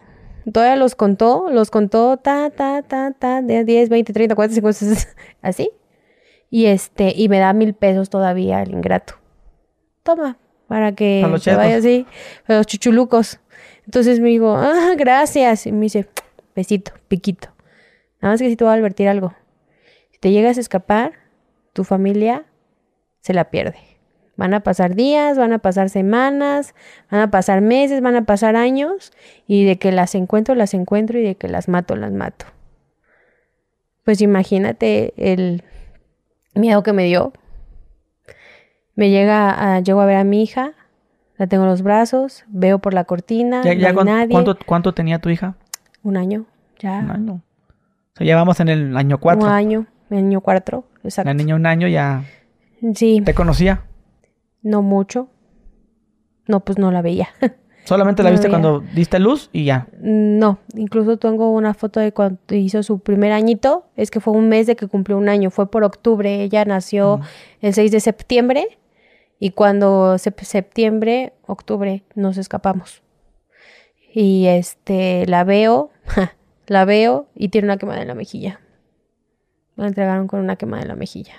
Todavía los contó, los contó, ta, ta, ta, ta, de 10, 20, 30, 40, 50, 60, así. Y este, y me da mil pesos todavía el ingrato. Toma, para que Para los te vaya así, para los chuchulucos. Entonces me digo, ah, gracias. Y me dice, besito, piquito. Nada más que si te voy a advertir algo. Si te llegas a escapar, tu familia se la pierde. Van a pasar días, van a pasar semanas, van a pasar meses, van a pasar años. Y de que las encuentro, las encuentro. Y de que las mato, las mato. Pues imagínate el miedo que me dio. Me llega a, llego a ver a mi hija, la tengo en los brazos, veo por la cortina, Ya- no ya hay cuán- nadie. ¿cuánto, cuánto tenía tu hija? Un año, ya. Un año. O sea, ya vamos en el año 4. Un año, año cuatro, exacto. La niña un año ya Sí, te conocía. No mucho. No, pues no la veía. Solamente la No viste veía. cuando diste luz y ya. no, incluso tengo una foto de cuando hizo su primer añito. Es que fue un mes de que cumplió un año. Fue por octubre. Ella nació el 6 de septiembre. Y cuando sep- septiembre, octubre, nos escapamos. Y este, la veo, la veo y tiene una quemada en la mejilla. La entregaron con una quemada en la mejilla.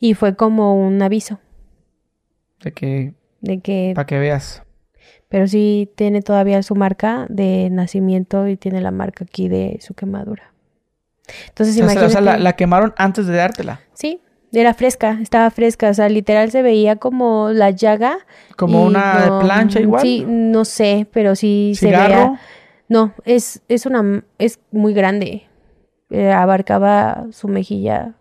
Y fue como un aviso De que, de que para que veas. pero sí tiene todavía su marca de nacimiento y tiene la marca aquí de su quemadura. Entonces, O sea, o imagínate. sea, la, la quemaron antes de dártela. Sí, era fresca, estaba fresca, o sea, literal se veía como la llaga. Como una no- plancha igual. Sí, no sé, pero sí se veía. No, es, es una, es muy grande. Eh, abarcaba su mejilla.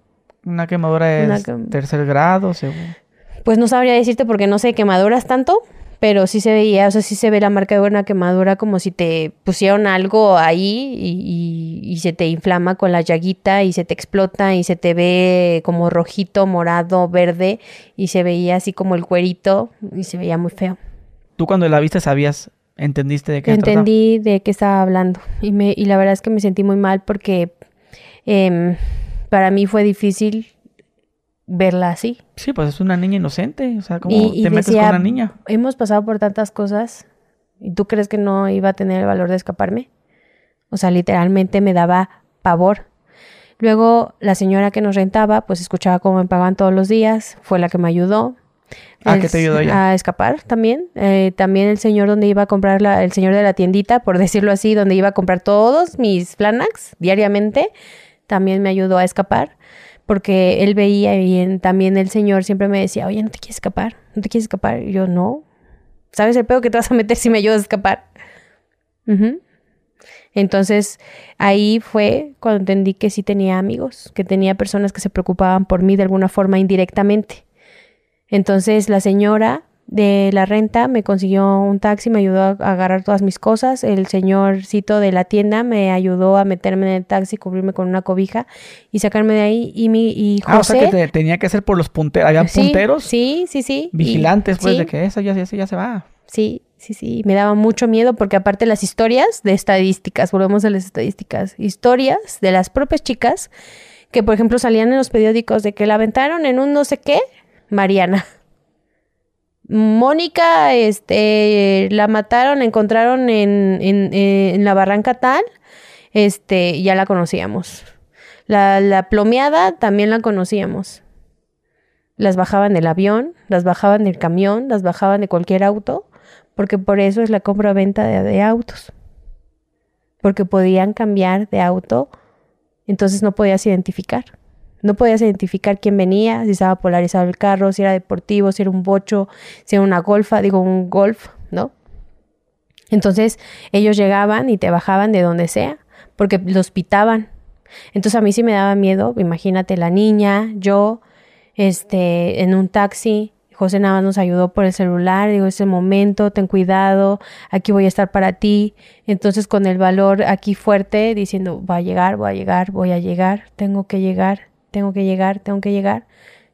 Una quemadura quem- tercer grado, según. Pues no sabría decirte porque no sé quemaduras tanto, pero sí se veía, o sea, sí se ve la marca de una quemadura como si te pusieron algo ahí y, y- y se te inflama con la llaguita y se te explota y se te ve como rojito, morado, verde y se veía así como el cuerito y se veía muy feo. Tú cuando la viste sabías, entendiste de qué se trataba? Entendí de qué estaba hablando y, me, y la verdad es que me sentí muy mal porque em, para mí fue difícil verla así. Sí, pues es una niña inocente. O sea, ¿cómo Y- y te metes decía, con una niña? hemos pasado por tantas cosas y tú crees que no iba a tener el valor de escaparme. O sea, literalmente me daba pavor. Luego la señora que nos rentaba, pues escuchaba cómo me pagaban todos los días, fue la que me ayudó. Ah, ¿qué Es- te ayudó ella? A escapar también. Eh, también el señor donde iba a comprar, la, el señor de la tiendita, por decirlo así, donde iba a comprar todos mis Flanax diariamente, también me ayudó a escapar. Porque él veía y en- también el señor siempre me decía, oye, ¿no te quieres escapar? ¿No te quieres escapar? Y yo, no. ¿Sabes el pedo que te vas a meter si me ayudas a escapar? Entonces ahí fue cuando entendí que sí tenía amigos, que tenía personas que se preocupaban por mí de alguna forma indirectamente. Entonces la señora de la renta me consiguió un taxi, me ayudó a agarrar todas mis cosas. El señorcito de la tienda me ayudó a meterme en el taxi, cubrirme con una cobija y sacarme de ahí. Y mi y José, Ah, o sea que te- tenía que ser por los punteros. Había sí, punteros sí, sí, sí. y- vigilantes, pues, sí, de que esa ya, ya, ya se va. Sí, sí, sí. Me daba mucho miedo porque aparte las historias de estadísticas, volvemos a las estadísticas, historias de las propias chicas que por ejemplo salían en los periódicos de que la aventaron en un no sé qué, Mariana. Mónica, este, la mataron, la encontraron en, en, la barranca tal, este, ya la conocíamos. La, la plomeada también la conocíamos. Las bajaban del avión, las bajaban del camión, las bajaban de cualquier auto, porque por eso es la compra-venta de, de autos. Porque podían cambiar de auto, entonces no podías identificar. No podías identificar quién venía, si estaba polarizado el carro, si era deportivo, si era un bocho, si era una golfa, digo un golf, ¿no? Entonces ellos llegaban y te bajaban de donde sea, porque los pitaban. Entonces a mí sí me daba miedo, imagínate la niña, yo, este, en un taxi, José nada más nos ayudó por el celular, digo, es el momento, ten cuidado, aquí voy a estar para ti. Entonces con el valor aquí fuerte, diciendo, voy a llegar, voy a llegar, voy a llegar, tengo que llegar, tengo que llegar, tengo que llegar.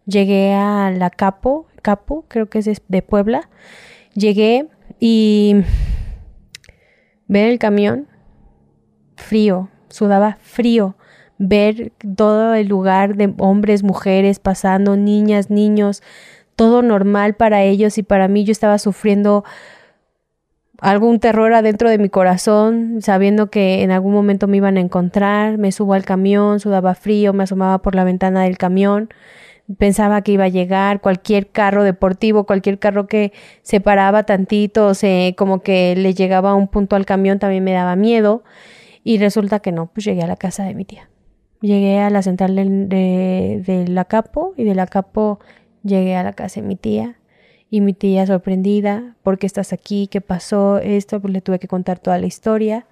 Llegué a la Capo, Capo, creo que es de Puebla. Llegué y ver el camión, frío, sudaba frío. Ver todo el lugar de hombres, mujeres pasando, niñas, niños, todo normal para ellos y para mí yo estaba sufriendo algún terror adentro de mi corazón, sabiendo que en algún momento me iban a encontrar, me subo al camión, sudaba frío, me asomaba por la ventana del camión, pensaba que iba a llegar cualquier carro deportivo, cualquier carro que se paraba tantito, o sea, como que le llegaba un punto al camión, también me daba miedo, y resulta que no, pues llegué a la casa de mi tía. Llegué a la central de, de, de la Capo y de la Capo llegué a la casa de mi tía y mi tía sorprendida, ¿por qué estás aquí? ¿Qué pasó? Esto, pues le tuve que contar toda la historia.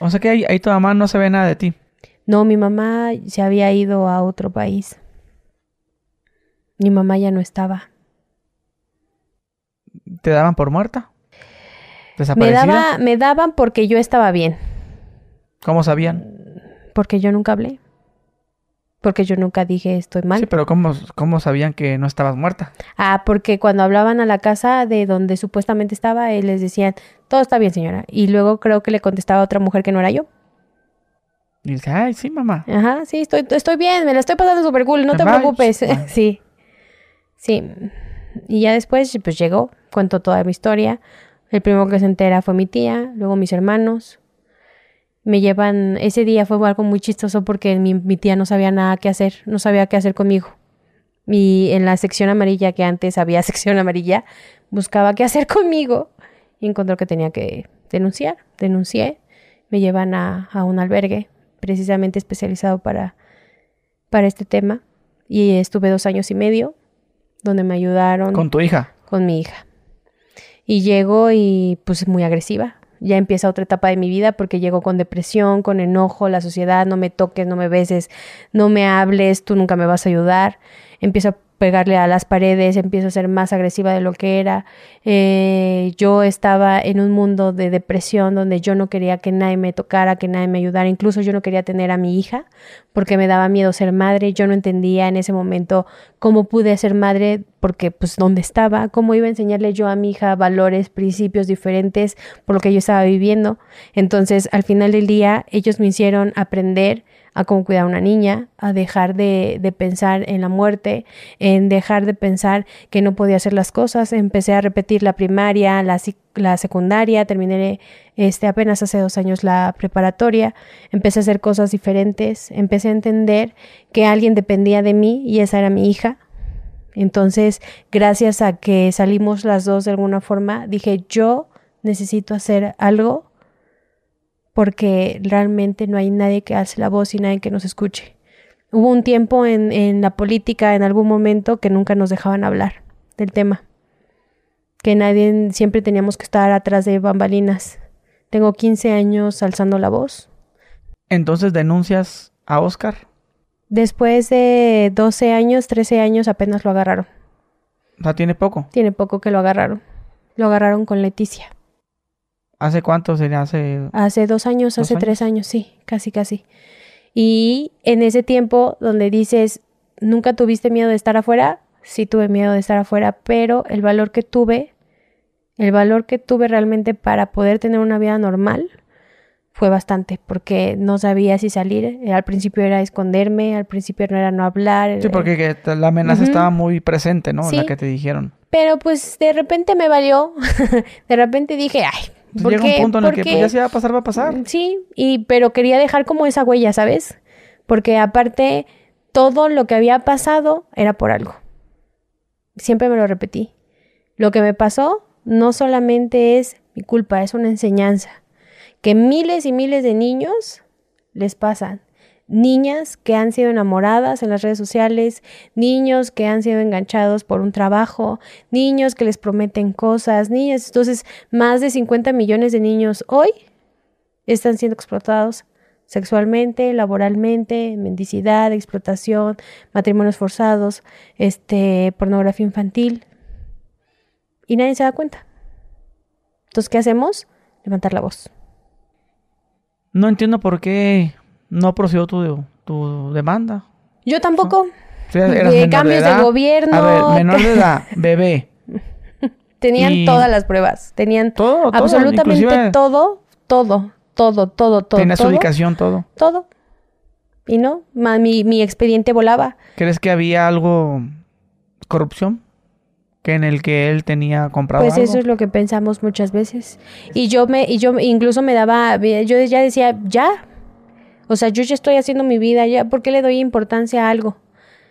O sea que ahí, ahí tu mamá no se ve nada de ti. No, mi mamá se había ido a otro país. Mi mamá ya no estaba. ¿Te daban por muerta? Me, ¿Desaparecida? daba, me daban porque yo estaba bien, ¿Cómo sabían? porque yo nunca hablé, porque yo nunca dije estoy mal. Sí, pero ¿cómo, ¿cómo sabían que no estabas muerta? Ah, porque cuando hablaban a la casa de donde supuestamente estaba, eh, les decían, todo está bien, señora. Y luego creo que le contestaba a otra mujer que no era yo. Y dice, ay, sí, mamá. Ajá, sí, estoy, estoy bien, me la estoy pasando súper cool, no te Vibes. preocupes. Sí, sí. Y ya después, pues llegó, cuento toda mi historia. El primero que se entera fue mi tía, luego mis hermanos. Me llevan, ese día fue algo muy chistoso porque mi, mi tía no sabía nada que hacer, no sabía qué hacer conmigo. Y en la sección amarilla, que antes había sección amarilla, buscaba qué hacer conmigo y encontró que tenía que denunciar. Denuncié, me llevan a, a un albergue precisamente especializado para, para este tema y estuve dos años y medio donde me ayudaron Con tu hija. con mi hija. Y llego y pues muy agresiva. Ya empieza otra etapa de mi vida porque llego con depresión, con enojo, la sociedad, no me toques, no me beses, no me hables, tú nunca me vas a ayudar. Empiezo a pegarle a las paredes, empiezo a ser más agresiva de lo que era. Eh, yo estaba en un mundo de depresión donde yo no quería que nadie me tocara, que nadie me ayudara. Incluso yo no quería tener a mi hija porque me daba miedo ser madre. Yo no entendía en ese momento cómo pude ser madre porque pues dónde estaba, cómo iba a enseñarle yo a mi hija valores, principios diferentes por lo que yo estaba viviendo. Entonces, al final del día, ellos me hicieron aprender a cómo cuidar a una niña, a dejar de, de, pensar en la muerte, en dejar de pensar que no podía hacer las cosas. Empecé a repetir la primaria, la, la secundaria, terminé este, apenas hace dos años la preparatoria, empecé a hacer cosas diferentes, empecé a entender que alguien dependía de mí y esa era mi hija. Entonces, gracias a que salimos las dos de alguna forma, dije, yo necesito hacer algo porque realmente no hay nadie que alce la voz y nadie que nos escuche. Hubo un tiempo en, en, la política, en algún momento, que nunca nos dejaban hablar del tema. Que nadie, siempre teníamos que estar atrás de bambalinas. Tengo 15 años alzando la voz. Entonces denuncias a Oscar. Después de 12 años, 13 años, apenas lo agarraron. O sea, tiene poco. Tiene poco que lo agarraron. Lo agarraron con Leticia. ¿Hace cuánto sería? Hace... Hace dos años, ¿Dos hace años? tres años, sí, casi, casi. Y en ese tiempo donde dices, ¿nunca tuviste miedo de estar afuera? Sí tuve miedo de estar afuera, pero el valor que tuve, el valor que tuve realmente para poder tener una vida normal, fue bastante, porque no sabía si salir. Al principio era esconderme, al principio no era no hablar. Sí, eh, porque la amenaza Ujú. estaba muy presente, ¿no? Sí. La que te dijeron. Pero pues de repente me valió. de repente dije, ay, Pues ¿por llega un punto en el ¿Por que pues, ya se va a pasar, va a pasar. Sí, y pero quería dejar como esa huella, ¿sabes? Porque aparte todo lo que había pasado era por algo. Siempre me lo repetí. Lo que me pasó no solamente es mi culpa, es una enseñanza que miles y miles de niños les pasan. Niñas que han sido enamoradas en las redes sociales, niños que han sido enganchados por un trabajo, niños que les prometen cosas, niñas. Entonces, más de 50 millones de niños hoy están siendo explotados sexualmente, laboralmente, mendicidad, explotación, matrimonios forzados, este, pornografía infantil. Y nadie se da cuenta. Entonces, ¿qué hacemos? Levantar la voz. No entiendo por qué no procedió tu, tu demanda. Yo tampoco. O sea, eras De cambios de edad. gobierno, A ver, menor de edad, bebé. Tenían Y- todas las pruebas. Tenían Todo, todo. absolutamente todo, todo, todo, todo, todo. Tenías todo, ubicación, todo. todo. Y no, ma- mi, mi expediente volaba. ¿Crees que había algo corrupción? Que en el que él tenía comprado Pues algo? eso es lo que pensamos muchas veces. Y yo me, y yo incluso me daba, yo ya decía, ya. O sea, yo ya estoy haciendo mi vida, ya, ¿por qué le doy importancia a algo?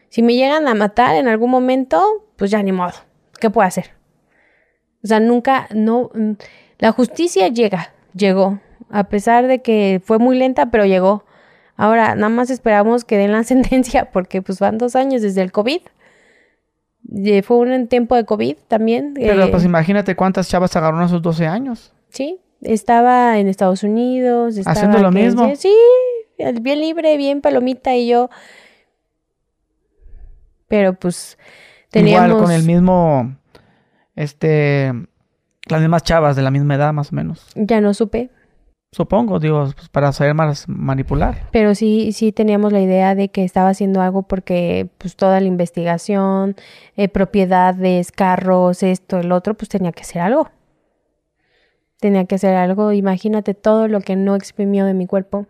Si me llegan a matar en algún momento, pues ya ni modo. ¿Qué puedo hacer? O sea, nunca, no, mm, la justicia llega, llegó. A pesar de que fue muy lenta, pero llegó. Ahora, nada más esperamos que den la sentencia, porque pues van dos años desde el COVID. Y Fue un tiempo de COVID también. Pero eh, pues imagínate cuántas chavas agarraron a sus 12 años. Sí, estaba en Estados Unidos. Estaba ¿Haciendo lo mismo? Sí, bien libre, bien palomita y yo. Pero pues teníamos... Igual con el mismo, este, las mismas chavas de la misma edad más o menos. Ya no supe, Supongo, digo, pues, para saber más manipular. pero sí, sí teníamos la idea de que estaba haciendo algo porque pues toda la investigación, eh, propiedades, carros, esto, el otro, pues tenía que hacer algo. Tenía que hacer algo. Imagínate todo lo que no exprimió de mi cuerpo.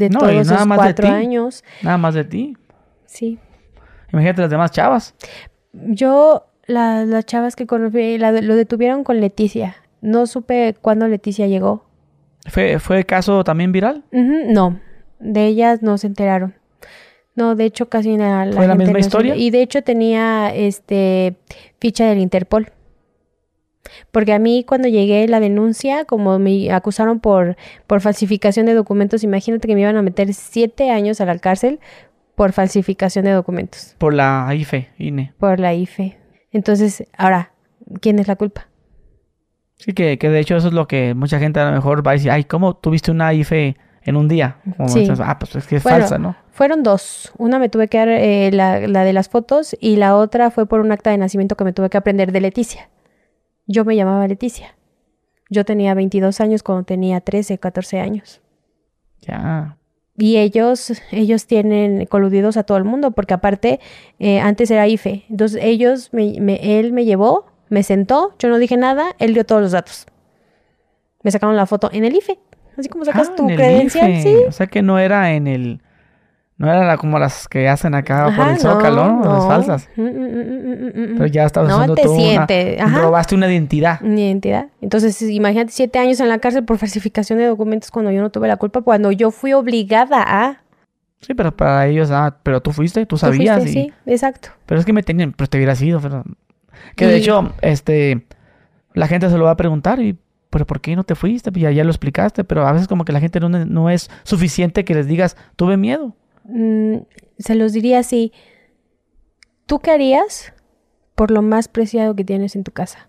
De No, todos nada esos más de cuatro ti. años. Nada más de ti. Sí. Imagínate las demás chavas. Yo, la- las chavas que conocí, la- lo detuvieron con Leticia. No supe cuándo Leticia llegó. ¿Fue, fue caso también viral? No, de ellas no se enteraron. No, de hecho casi la, ¿Fue la misma no se- historia? Y de hecho tenía este ficha del Interpol. Porque a mí cuando llegué la denuncia, como me acusaron por, por falsificación de documentos, imagínate que me iban a meter siete años a la cárcel por falsificación de documentos, Por la IFE, INE. por la IFE. Entonces, ahora, ¿quién es la culpa? Sí, que, que de hecho eso es lo que mucha gente a lo mejor va a decir, ay, ¿cómo tuviste una IFE en un día? Como Sí. ah, pues es que es Bueno, falsa, ¿no? Fueron dos. Una me tuve que dar eh, la, la de las fotos y la otra fue por un acta de nacimiento que me tuve que aprender de Leticia. Yo me llamaba Leticia. Yo tenía 22 años cuando tenía 13, 14 años. Ya. Y ellos, ellos tienen coludidos a todo el mundo, porque aparte, eh, antes era IFE. Entonces ellos, me, me- él me llevó, me sentó, yo no dije nada, él dio todos los datos. Me sacaron la foto en el IFE. Así como sacas Ah, tu credencial, IFE. sí. O sea que no era en el... No era la- como las que hacen acá por el Zócalo, ¿no? Las no. falsas. Mm, mm, mm. Pero ya estabas No haciendo te tú sientes. Robaste una identidad. Mi identidad. Entonces, imagínate siete años en la cárcel por falsificación de documentos cuando yo no tuve la culpa, cuando yo fui obligada a. Sí, pero para ellos, ah, pero tú fuiste, tú ¿Tú sabías. fuiste? y- Sí, exacto. Pero es que me tenían, pues te hubiera sido, pero... Que de Y- hecho, este, la gente se lo va a preguntar y, pero ¿por qué no te fuiste? Pues ya, ya lo explicaste, pero a veces como que la gente no, no es suficiente que les digas, tuve miedo. Mm, se los diría así. ¿Tú qué harías por lo más preciado que tienes en tu casa?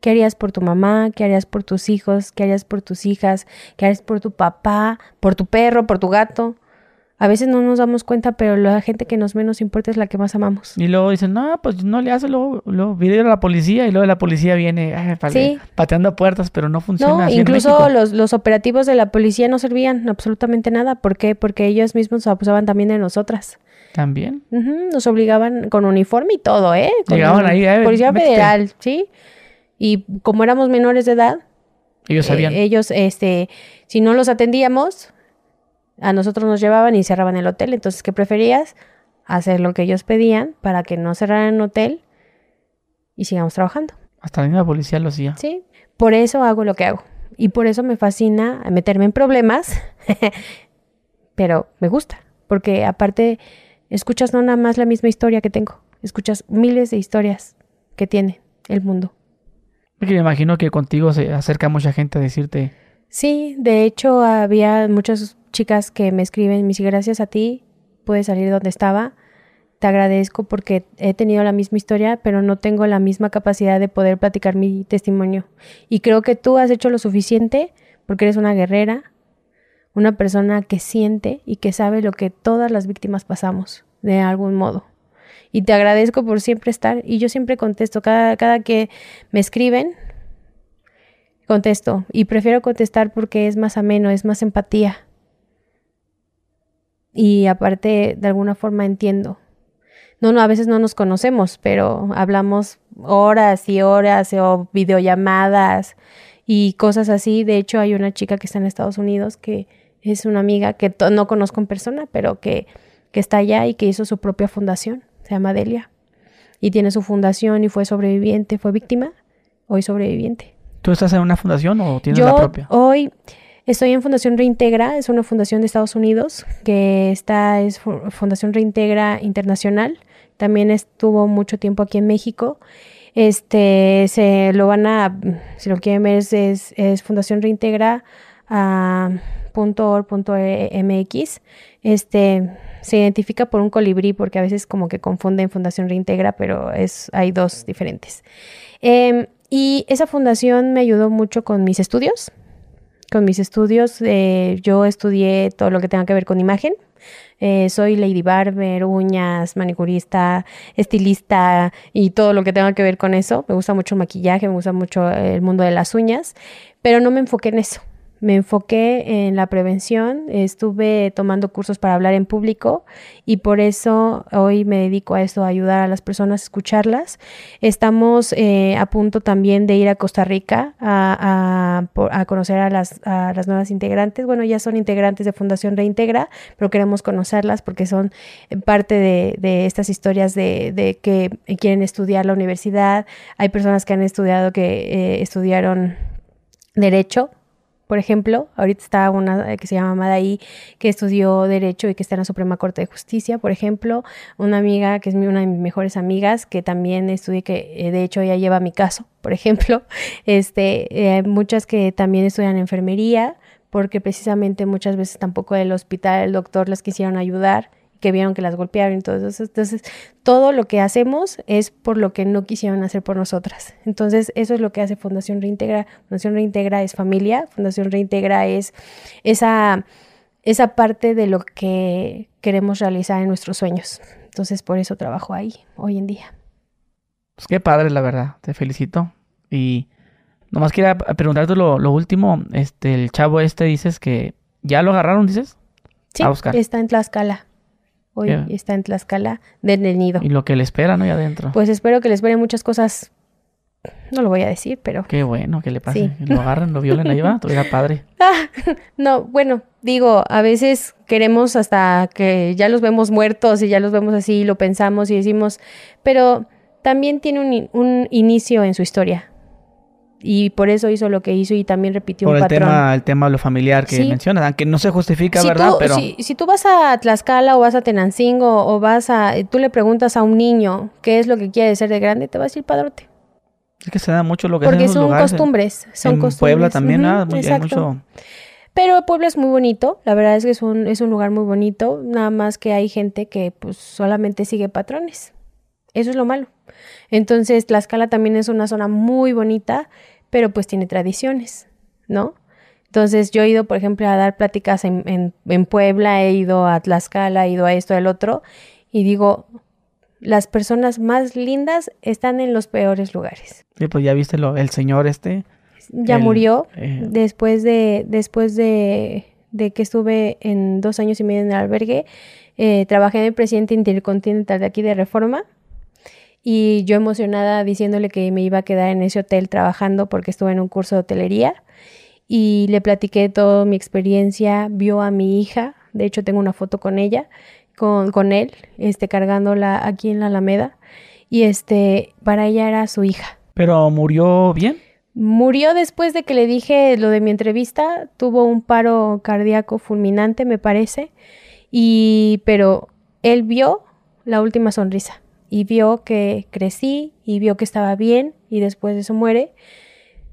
¿Qué harías por tu mamá? ¿Qué harías por tus hijos? ¿Qué harías por tus hijas? ¿Qué harías por tu papá? ¿Por tu perro? ¿Por tu gato? A veces no nos damos cuenta, pero la gente que nos menos importa es la que más amamos. Y luego dicen, no, pues no le hace, luego, luego a la policía y luego la policía viene ay, Sí. pateando puertas, pero no funciona No, así incluso los, los operativos de la policía no servían absolutamente nada. ¿Por qué? Porque ellos mismos abusaban también de nosotras. También. Nos obligaban con uniforme y todo, ¿eh? Con Llegaban ahí, eh, Policía métete. Federal, ¿sí? Y como éramos menores de edad, Ellos Eh, sabían. ellos, este, si no los atendíamos, a nosotros nos llevaban y cerraban el hotel. Entonces, ¿qué preferías? Hacer lo que ellos pedían para que no cerraran el hotel y sigamos trabajando. Hasta la misma policía lo hacía. Sí, por eso hago lo que hago. Y por eso me fascina meterme en problemas, pero me gusta, porque aparte escuchas no nada más la misma historia que tengo, escuchas miles de historias que tiene el mundo. Porque me imagino que contigo se acerca mucha gente a decirte, Sí, de hecho había muchas chicas que me escriben, me dicen gracias a ti, puedes salir de donde estaba, te agradezco porque he tenido la misma historia, pero no tengo la misma capacidad de poder platicar mi testimonio. Y creo que tú has hecho lo suficiente porque eres una guerrera, una persona que siente y que sabe lo que todas las víctimas pasamos de algún modo. Y te agradezco por siempre estar y yo siempre contesto, cada, cada que me escriben, contesto y prefiero contestar porque es más ameno, es más empatía. Y aparte, de alguna forma entiendo. No, no, a veces no nos conocemos, pero hablamos horas y horas o videollamadas y cosas así. De hecho, hay una chica que está en Estados Unidos que es una amiga que no conozco en persona, pero que, que está allá y que hizo su propia fundación. Se llama Delia. Y tiene su fundación y fue sobreviviente, fue víctima, hoy sobreviviente. ¿Tú estás en una fundación o tienes Yo la propia? hoy estoy en Fundación Reintegra, es una fundación de Estados Unidos que está es Fu- Fundación Reintegra Internacional. También estuvo mucho tiempo aquí en México. Este se lo van a, si lo quieren ver, es, es, es Fundación Reintegra ah, mx. Este se identifica por un colibrí porque a veces como que confunden Fundación Reintegra, pero es hay dos diferentes. Em, y esa fundación me ayudó mucho con mis estudios. Con mis estudios, eh, yo estudié todo lo que tenga que ver con imagen. Eh, soy lady barber, uñas, manicurista, estilista y todo lo que tenga que ver con eso. Me gusta mucho el maquillaje, me gusta mucho el mundo de las uñas, pero no me enfoqué en eso. Me enfoqué en la prevención, estuve tomando cursos para hablar en público y por eso hoy me dedico a esto, a ayudar a las personas a escucharlas. Estamos eh, a punto también de ir a Costa Rica a, a, conocer a las, a las nuevas integrantes. Bueno, ya son integrantes de Fundación Reintegra, pero queremos conocerlas porque son parte de, de estas historias de, de que quieren estudiar la universidad. Hay personas que han estudiado, que eh, estudiaron derecho por ejemplo, ahorita está una que se llama Madaí, que estudió Derecho y que está en la Suprema Corte de Justicia, por ejemplo. Una amiga que es una de mis mejores amigas, que también estudié, que eh, de hecho ella lleva mi caso, por ejemplo. Este, eh, muchas que también estudian enfermería, porque precisamente muchas veces tampoco el hospital, el doctor las quisieron ayudar que vieron que las golpearon y todo eso. Entonces, todo lo que hacemos es por lo que no quisieron hacer por nosotras. Entonces, eso es lo que hace Fundación Reintegra. Fundación Reintegra es familia, Fundación Reintegra es esa, esa parte de lo que queremos realizar en nuestros sueños. Entonces, por eso trabajo ahí hoy en día. Pues qué padre, la verdad. Te felicito. Y nomás quería preguntarte lo, lo último. Este, el chavo este dices que ya lo agarraron, dices. Sí, está en Tlaxcala. Hoy está en Tlaxcala del nido. Y lo que le espera, ¿no? Ahí adentro. Pues espero que les esperen muchas cosas. No lo voy a decir, pero Qué bueno que le pase. Sí. Lo agarren, lo violen ahí va. Tuviera padre. Ah, no, bueno, digo, a veces queremos hasta que ya los vemos muertos y ya los vemos así, lo pensamos y decimos, pero también tiene un, un inicio en su historia. Y por eso hizo lo que hizo y también repitió Por un el patrón. tema, el tema de lo familiar que Sí. mencionas. Aunque no se justifica, si, ¿verdad? tú, Pero si, si tú vas a Tlaxcala o vas a Tenancingo o vas a... Tú le preguntas a un niño qué es lo que quiere ser de grande, te va a decir padrote. es que se da mucho lo que Porque son lugares. costumbres. Son en costumbres. Puebla también, ¿verdad? Muy- hay exacto. mucho. Pero Puebla es muy bonito, la verdad es que es un, es un lugar muy bonito, nada más que hay gente que pues solamente sigue patrones. Eso es lo malo. Entonces, Tlaxcala también es una zona muy bonita, pero pues tiene tradiciones, ¿no? Entonces, yo he ido, por ejemplo, a dar pláticas en, en, en Puebla, he ido a Tlaxcala, he ido a esto, al otro, y digo, las personas más lindas están en los peores lugares. Sí, pues ya viste lo, el señor este. Ya El, murió eh, después de después de, de que estuve en dos años y medio en el albergue. eh, trabajé en el presidente intercontinental de aquí de Reforma y yo emocionada diciéndole que me iba a quedar en ese hotel trabajando porque estuve en un curso de hotelería y le platiqué toda mi experiencia, vio a mi hija, de hecho tengo una foto con ella, con, con él, este, cargándola aquí en la Alameda y este, para ella era su hija. ¿Pero murió bien? Murió después de que le dije lo de mi entrevista, tuvo un paro cardíaco fulminante, me parece, y pero él vio la última sonrisa y vio que crecí y vio que estaba bien y después de eso muere.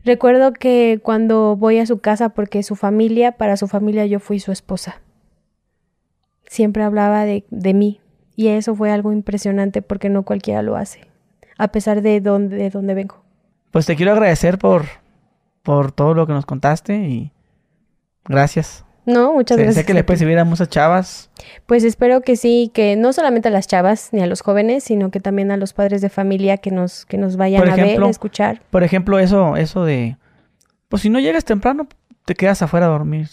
Recuerdo que cuando voy a su casa, porque su familia, para su familia yo fui su esposa, siempre hablaba de, de mí y eso fue algo impresionante porque no cualquiera lo hace, a pesar de dónde, de dónde vengo. Pues te quiero agradecer por, por todo lo que nos contaste y gracias. No, muchas gracias. Sé que le puedes servir a muchas chavas. Pues espero que sí, que no solamente a las chavas ni a los jóvenes, sino que también a los padres de familia que nos, que nos vayan a ver, a escuchar. Por ejemplo, eso, eso de, pues si no llegas temprano, te quedas afuera a dormir.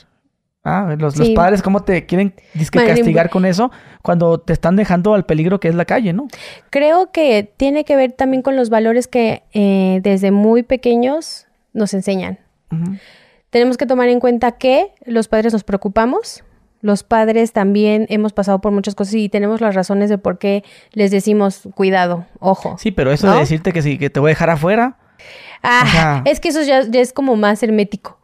Ah, los, los padres, ¿cómo te quieren dizque, Bueno, castigar con eso cuando te están dejando al peligro que es la calle, ¿no? Creo que tiene que ver también con los valores que eh, desde muy pequeños nos enseñan. Tenemos que tomar en cuenta que los padres nos preocupamos, los padres también hemos pasado por muchas cosas y tenemos las razones de por qué les decimos cuidado, ojo. Sí, pero eso ¿No? de decirte que sí, que te voy a dejar afuera, Ah, es que eso ya, ya es como más hermético.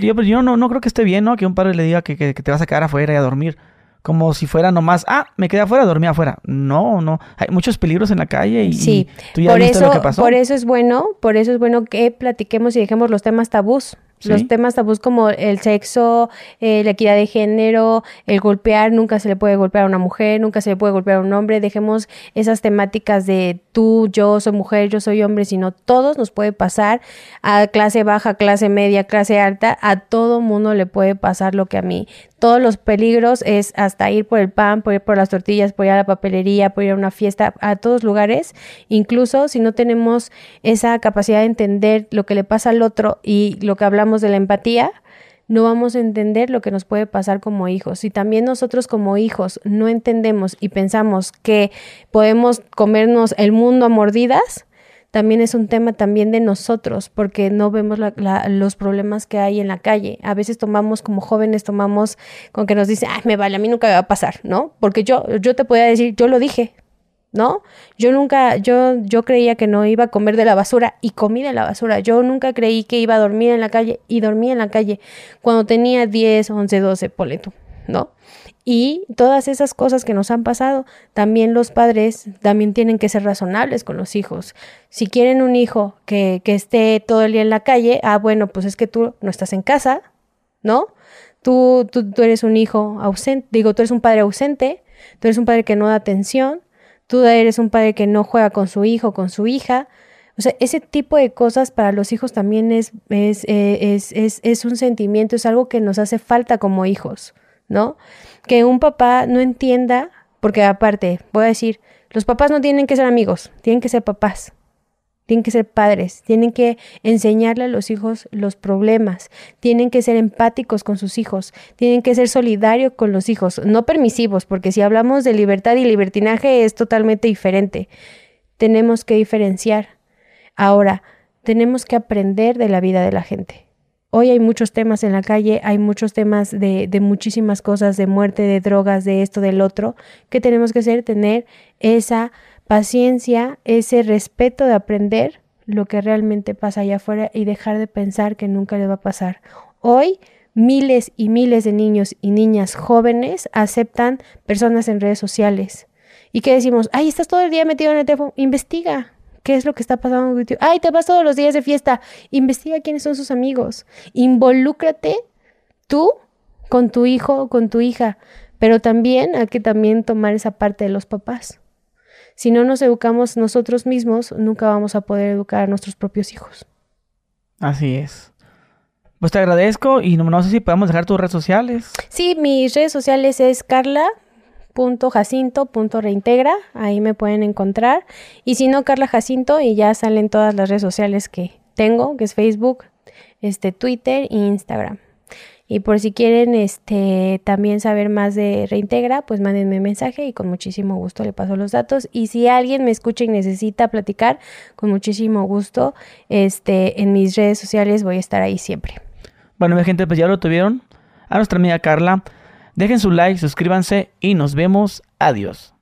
Yo, pues, yo no, no creo que esté bien, ¿no? Que un padre le diga que, que- que te vas a quedar afuera y a dormir. Como si fuera nomás, ah, me quedé afuera, dormí afuera. No, no. Hay muchos peligros en la calle y, Sí, y tú ya por viste eso, lo que pasó. por eso es bueno, por eso es bueno que platiquemos y dejemos los temas tabús. Sí. Los temas tabús como el sexo, eh, la equidad de género, el golpear, nunca se le puede golpear a una mujer, nunca se le puede golpear a un hombre. Dejemos esas temáticas de tú, yo soy mujer, yo soy hombre, sino todos nos puede pasar a clase baja, clase media, clase alta, a todo mundo le puede pasar lo que a mí. Todos los peligros es hasta ir por el pan, por ir por las tortillas, por ir a la papelería, por ir a una fiesta, a todos lugares, incluso si no tenemos esa capacidad de entender lo que le pasa al otro y lo que hablamos de la empatía, no vamos a entender lo que nos puede pasar como hijos. Si también nosotros como hijos no entendemos y pensamos que podemos comernos el mundo a mordidas, también es un tema también de nosotros, porque no vemos los problemas que hay en la calle. A veces tomamos como jóvenes, tomamos con que nos dicen, ay, me vale, a mí nunca me va a pasar, ¿no? Porque yo, yo te podía decir, yo lo dije, ¿no? Yo nunca, yo, yo creía que no iba a comer de la basura y comí de la basura. Yo nunca creí que iba a dormir en la calle y dormí en la calle cuando tenía 10, 11, 12, ponle ¿no? Y todas esas cosas que nos han pasado, también los padres también tienen que ser razonables con los hijos. Si quieren un hijo que, que esté todo el día en la calle, ah, bueno, pues es que tú no estás en casa, ¿no? Tú, tú, tú eres un hijo ausente, digo, tú eres un padre ausente, tú eres un padre que no da atención, tú eres un padre que no juega con su hijo, con su hija. O sea, ese tipo de cosas para los hijos también es, es, eh, es, es, es un sentimiento, es algo que nos hace falta como hijos, ¿no? Que un papá no entienda, porque aparte, voy a decir, los papás no tienen que ser amigos, tienen que ser papás. Tienen que ser padres, tienen que enseñarle a los hijos los problemas, tienen que ser empáticos con sus hijos, tienen que ser solidarios con los hijos, no permisivos, porque si hablamos de libertad y libertinaje es totalmente diferente. Tenemos que diferenciar. Ahora, tenemos que aprender de la vida de la gente. Hoy hay muchos temas en la calle, hay muchos temas de, de muchísimas cosas, de muerte, de drogas, de esto, del otro, que tenemos que hacer, tener esa paciencia, ese respeto de aprender lo que realmente pasa allá afuera y dejar de pensar que nunca le va a pasar. Hoy miles y miles de niños y niñas jóvenes aceptan personas en redes sociales. ¿Y qué decimos? Ay, estás todo el día metido en el teléfono. Investiga. ¿Qué es lo que está pasando contigo? Ay, te vas todos los días de fiesta. Investiga quiénes son sus amigos. Involúcrate tú con tu hijo o con tu hija. Pero también hay que también tomar esa parte de los papás. Si no nos educamos nosotros mismos, nunca vamos a poder educar a nuestros propios hijos. Así es. Pues te agradezco y no, no sé si podemos dejar tus redes sociales. Sí, mis redes sociales es carla.jacinto.reintegra, ahí me pueden encontrar. Y si no, Carla Jacinto, y ya salen todas las redes sociales que tengo, que es Facebook, este, Twitter e Instagram. Y por si quieren este, también saber más de Reintegra, pues mándenme mensaje y con muchísimo gusto le paso los datos. Y si alguien me escucha y necesita platicar, con muchísimo gusto, este, en mis redes sociales voy a estar ahí siempre. Bueno, mi gente, pues ya lo tuvieron. A nuestra amiga Carla, dejen su like, suscríbanse y nos vemos. Adiós.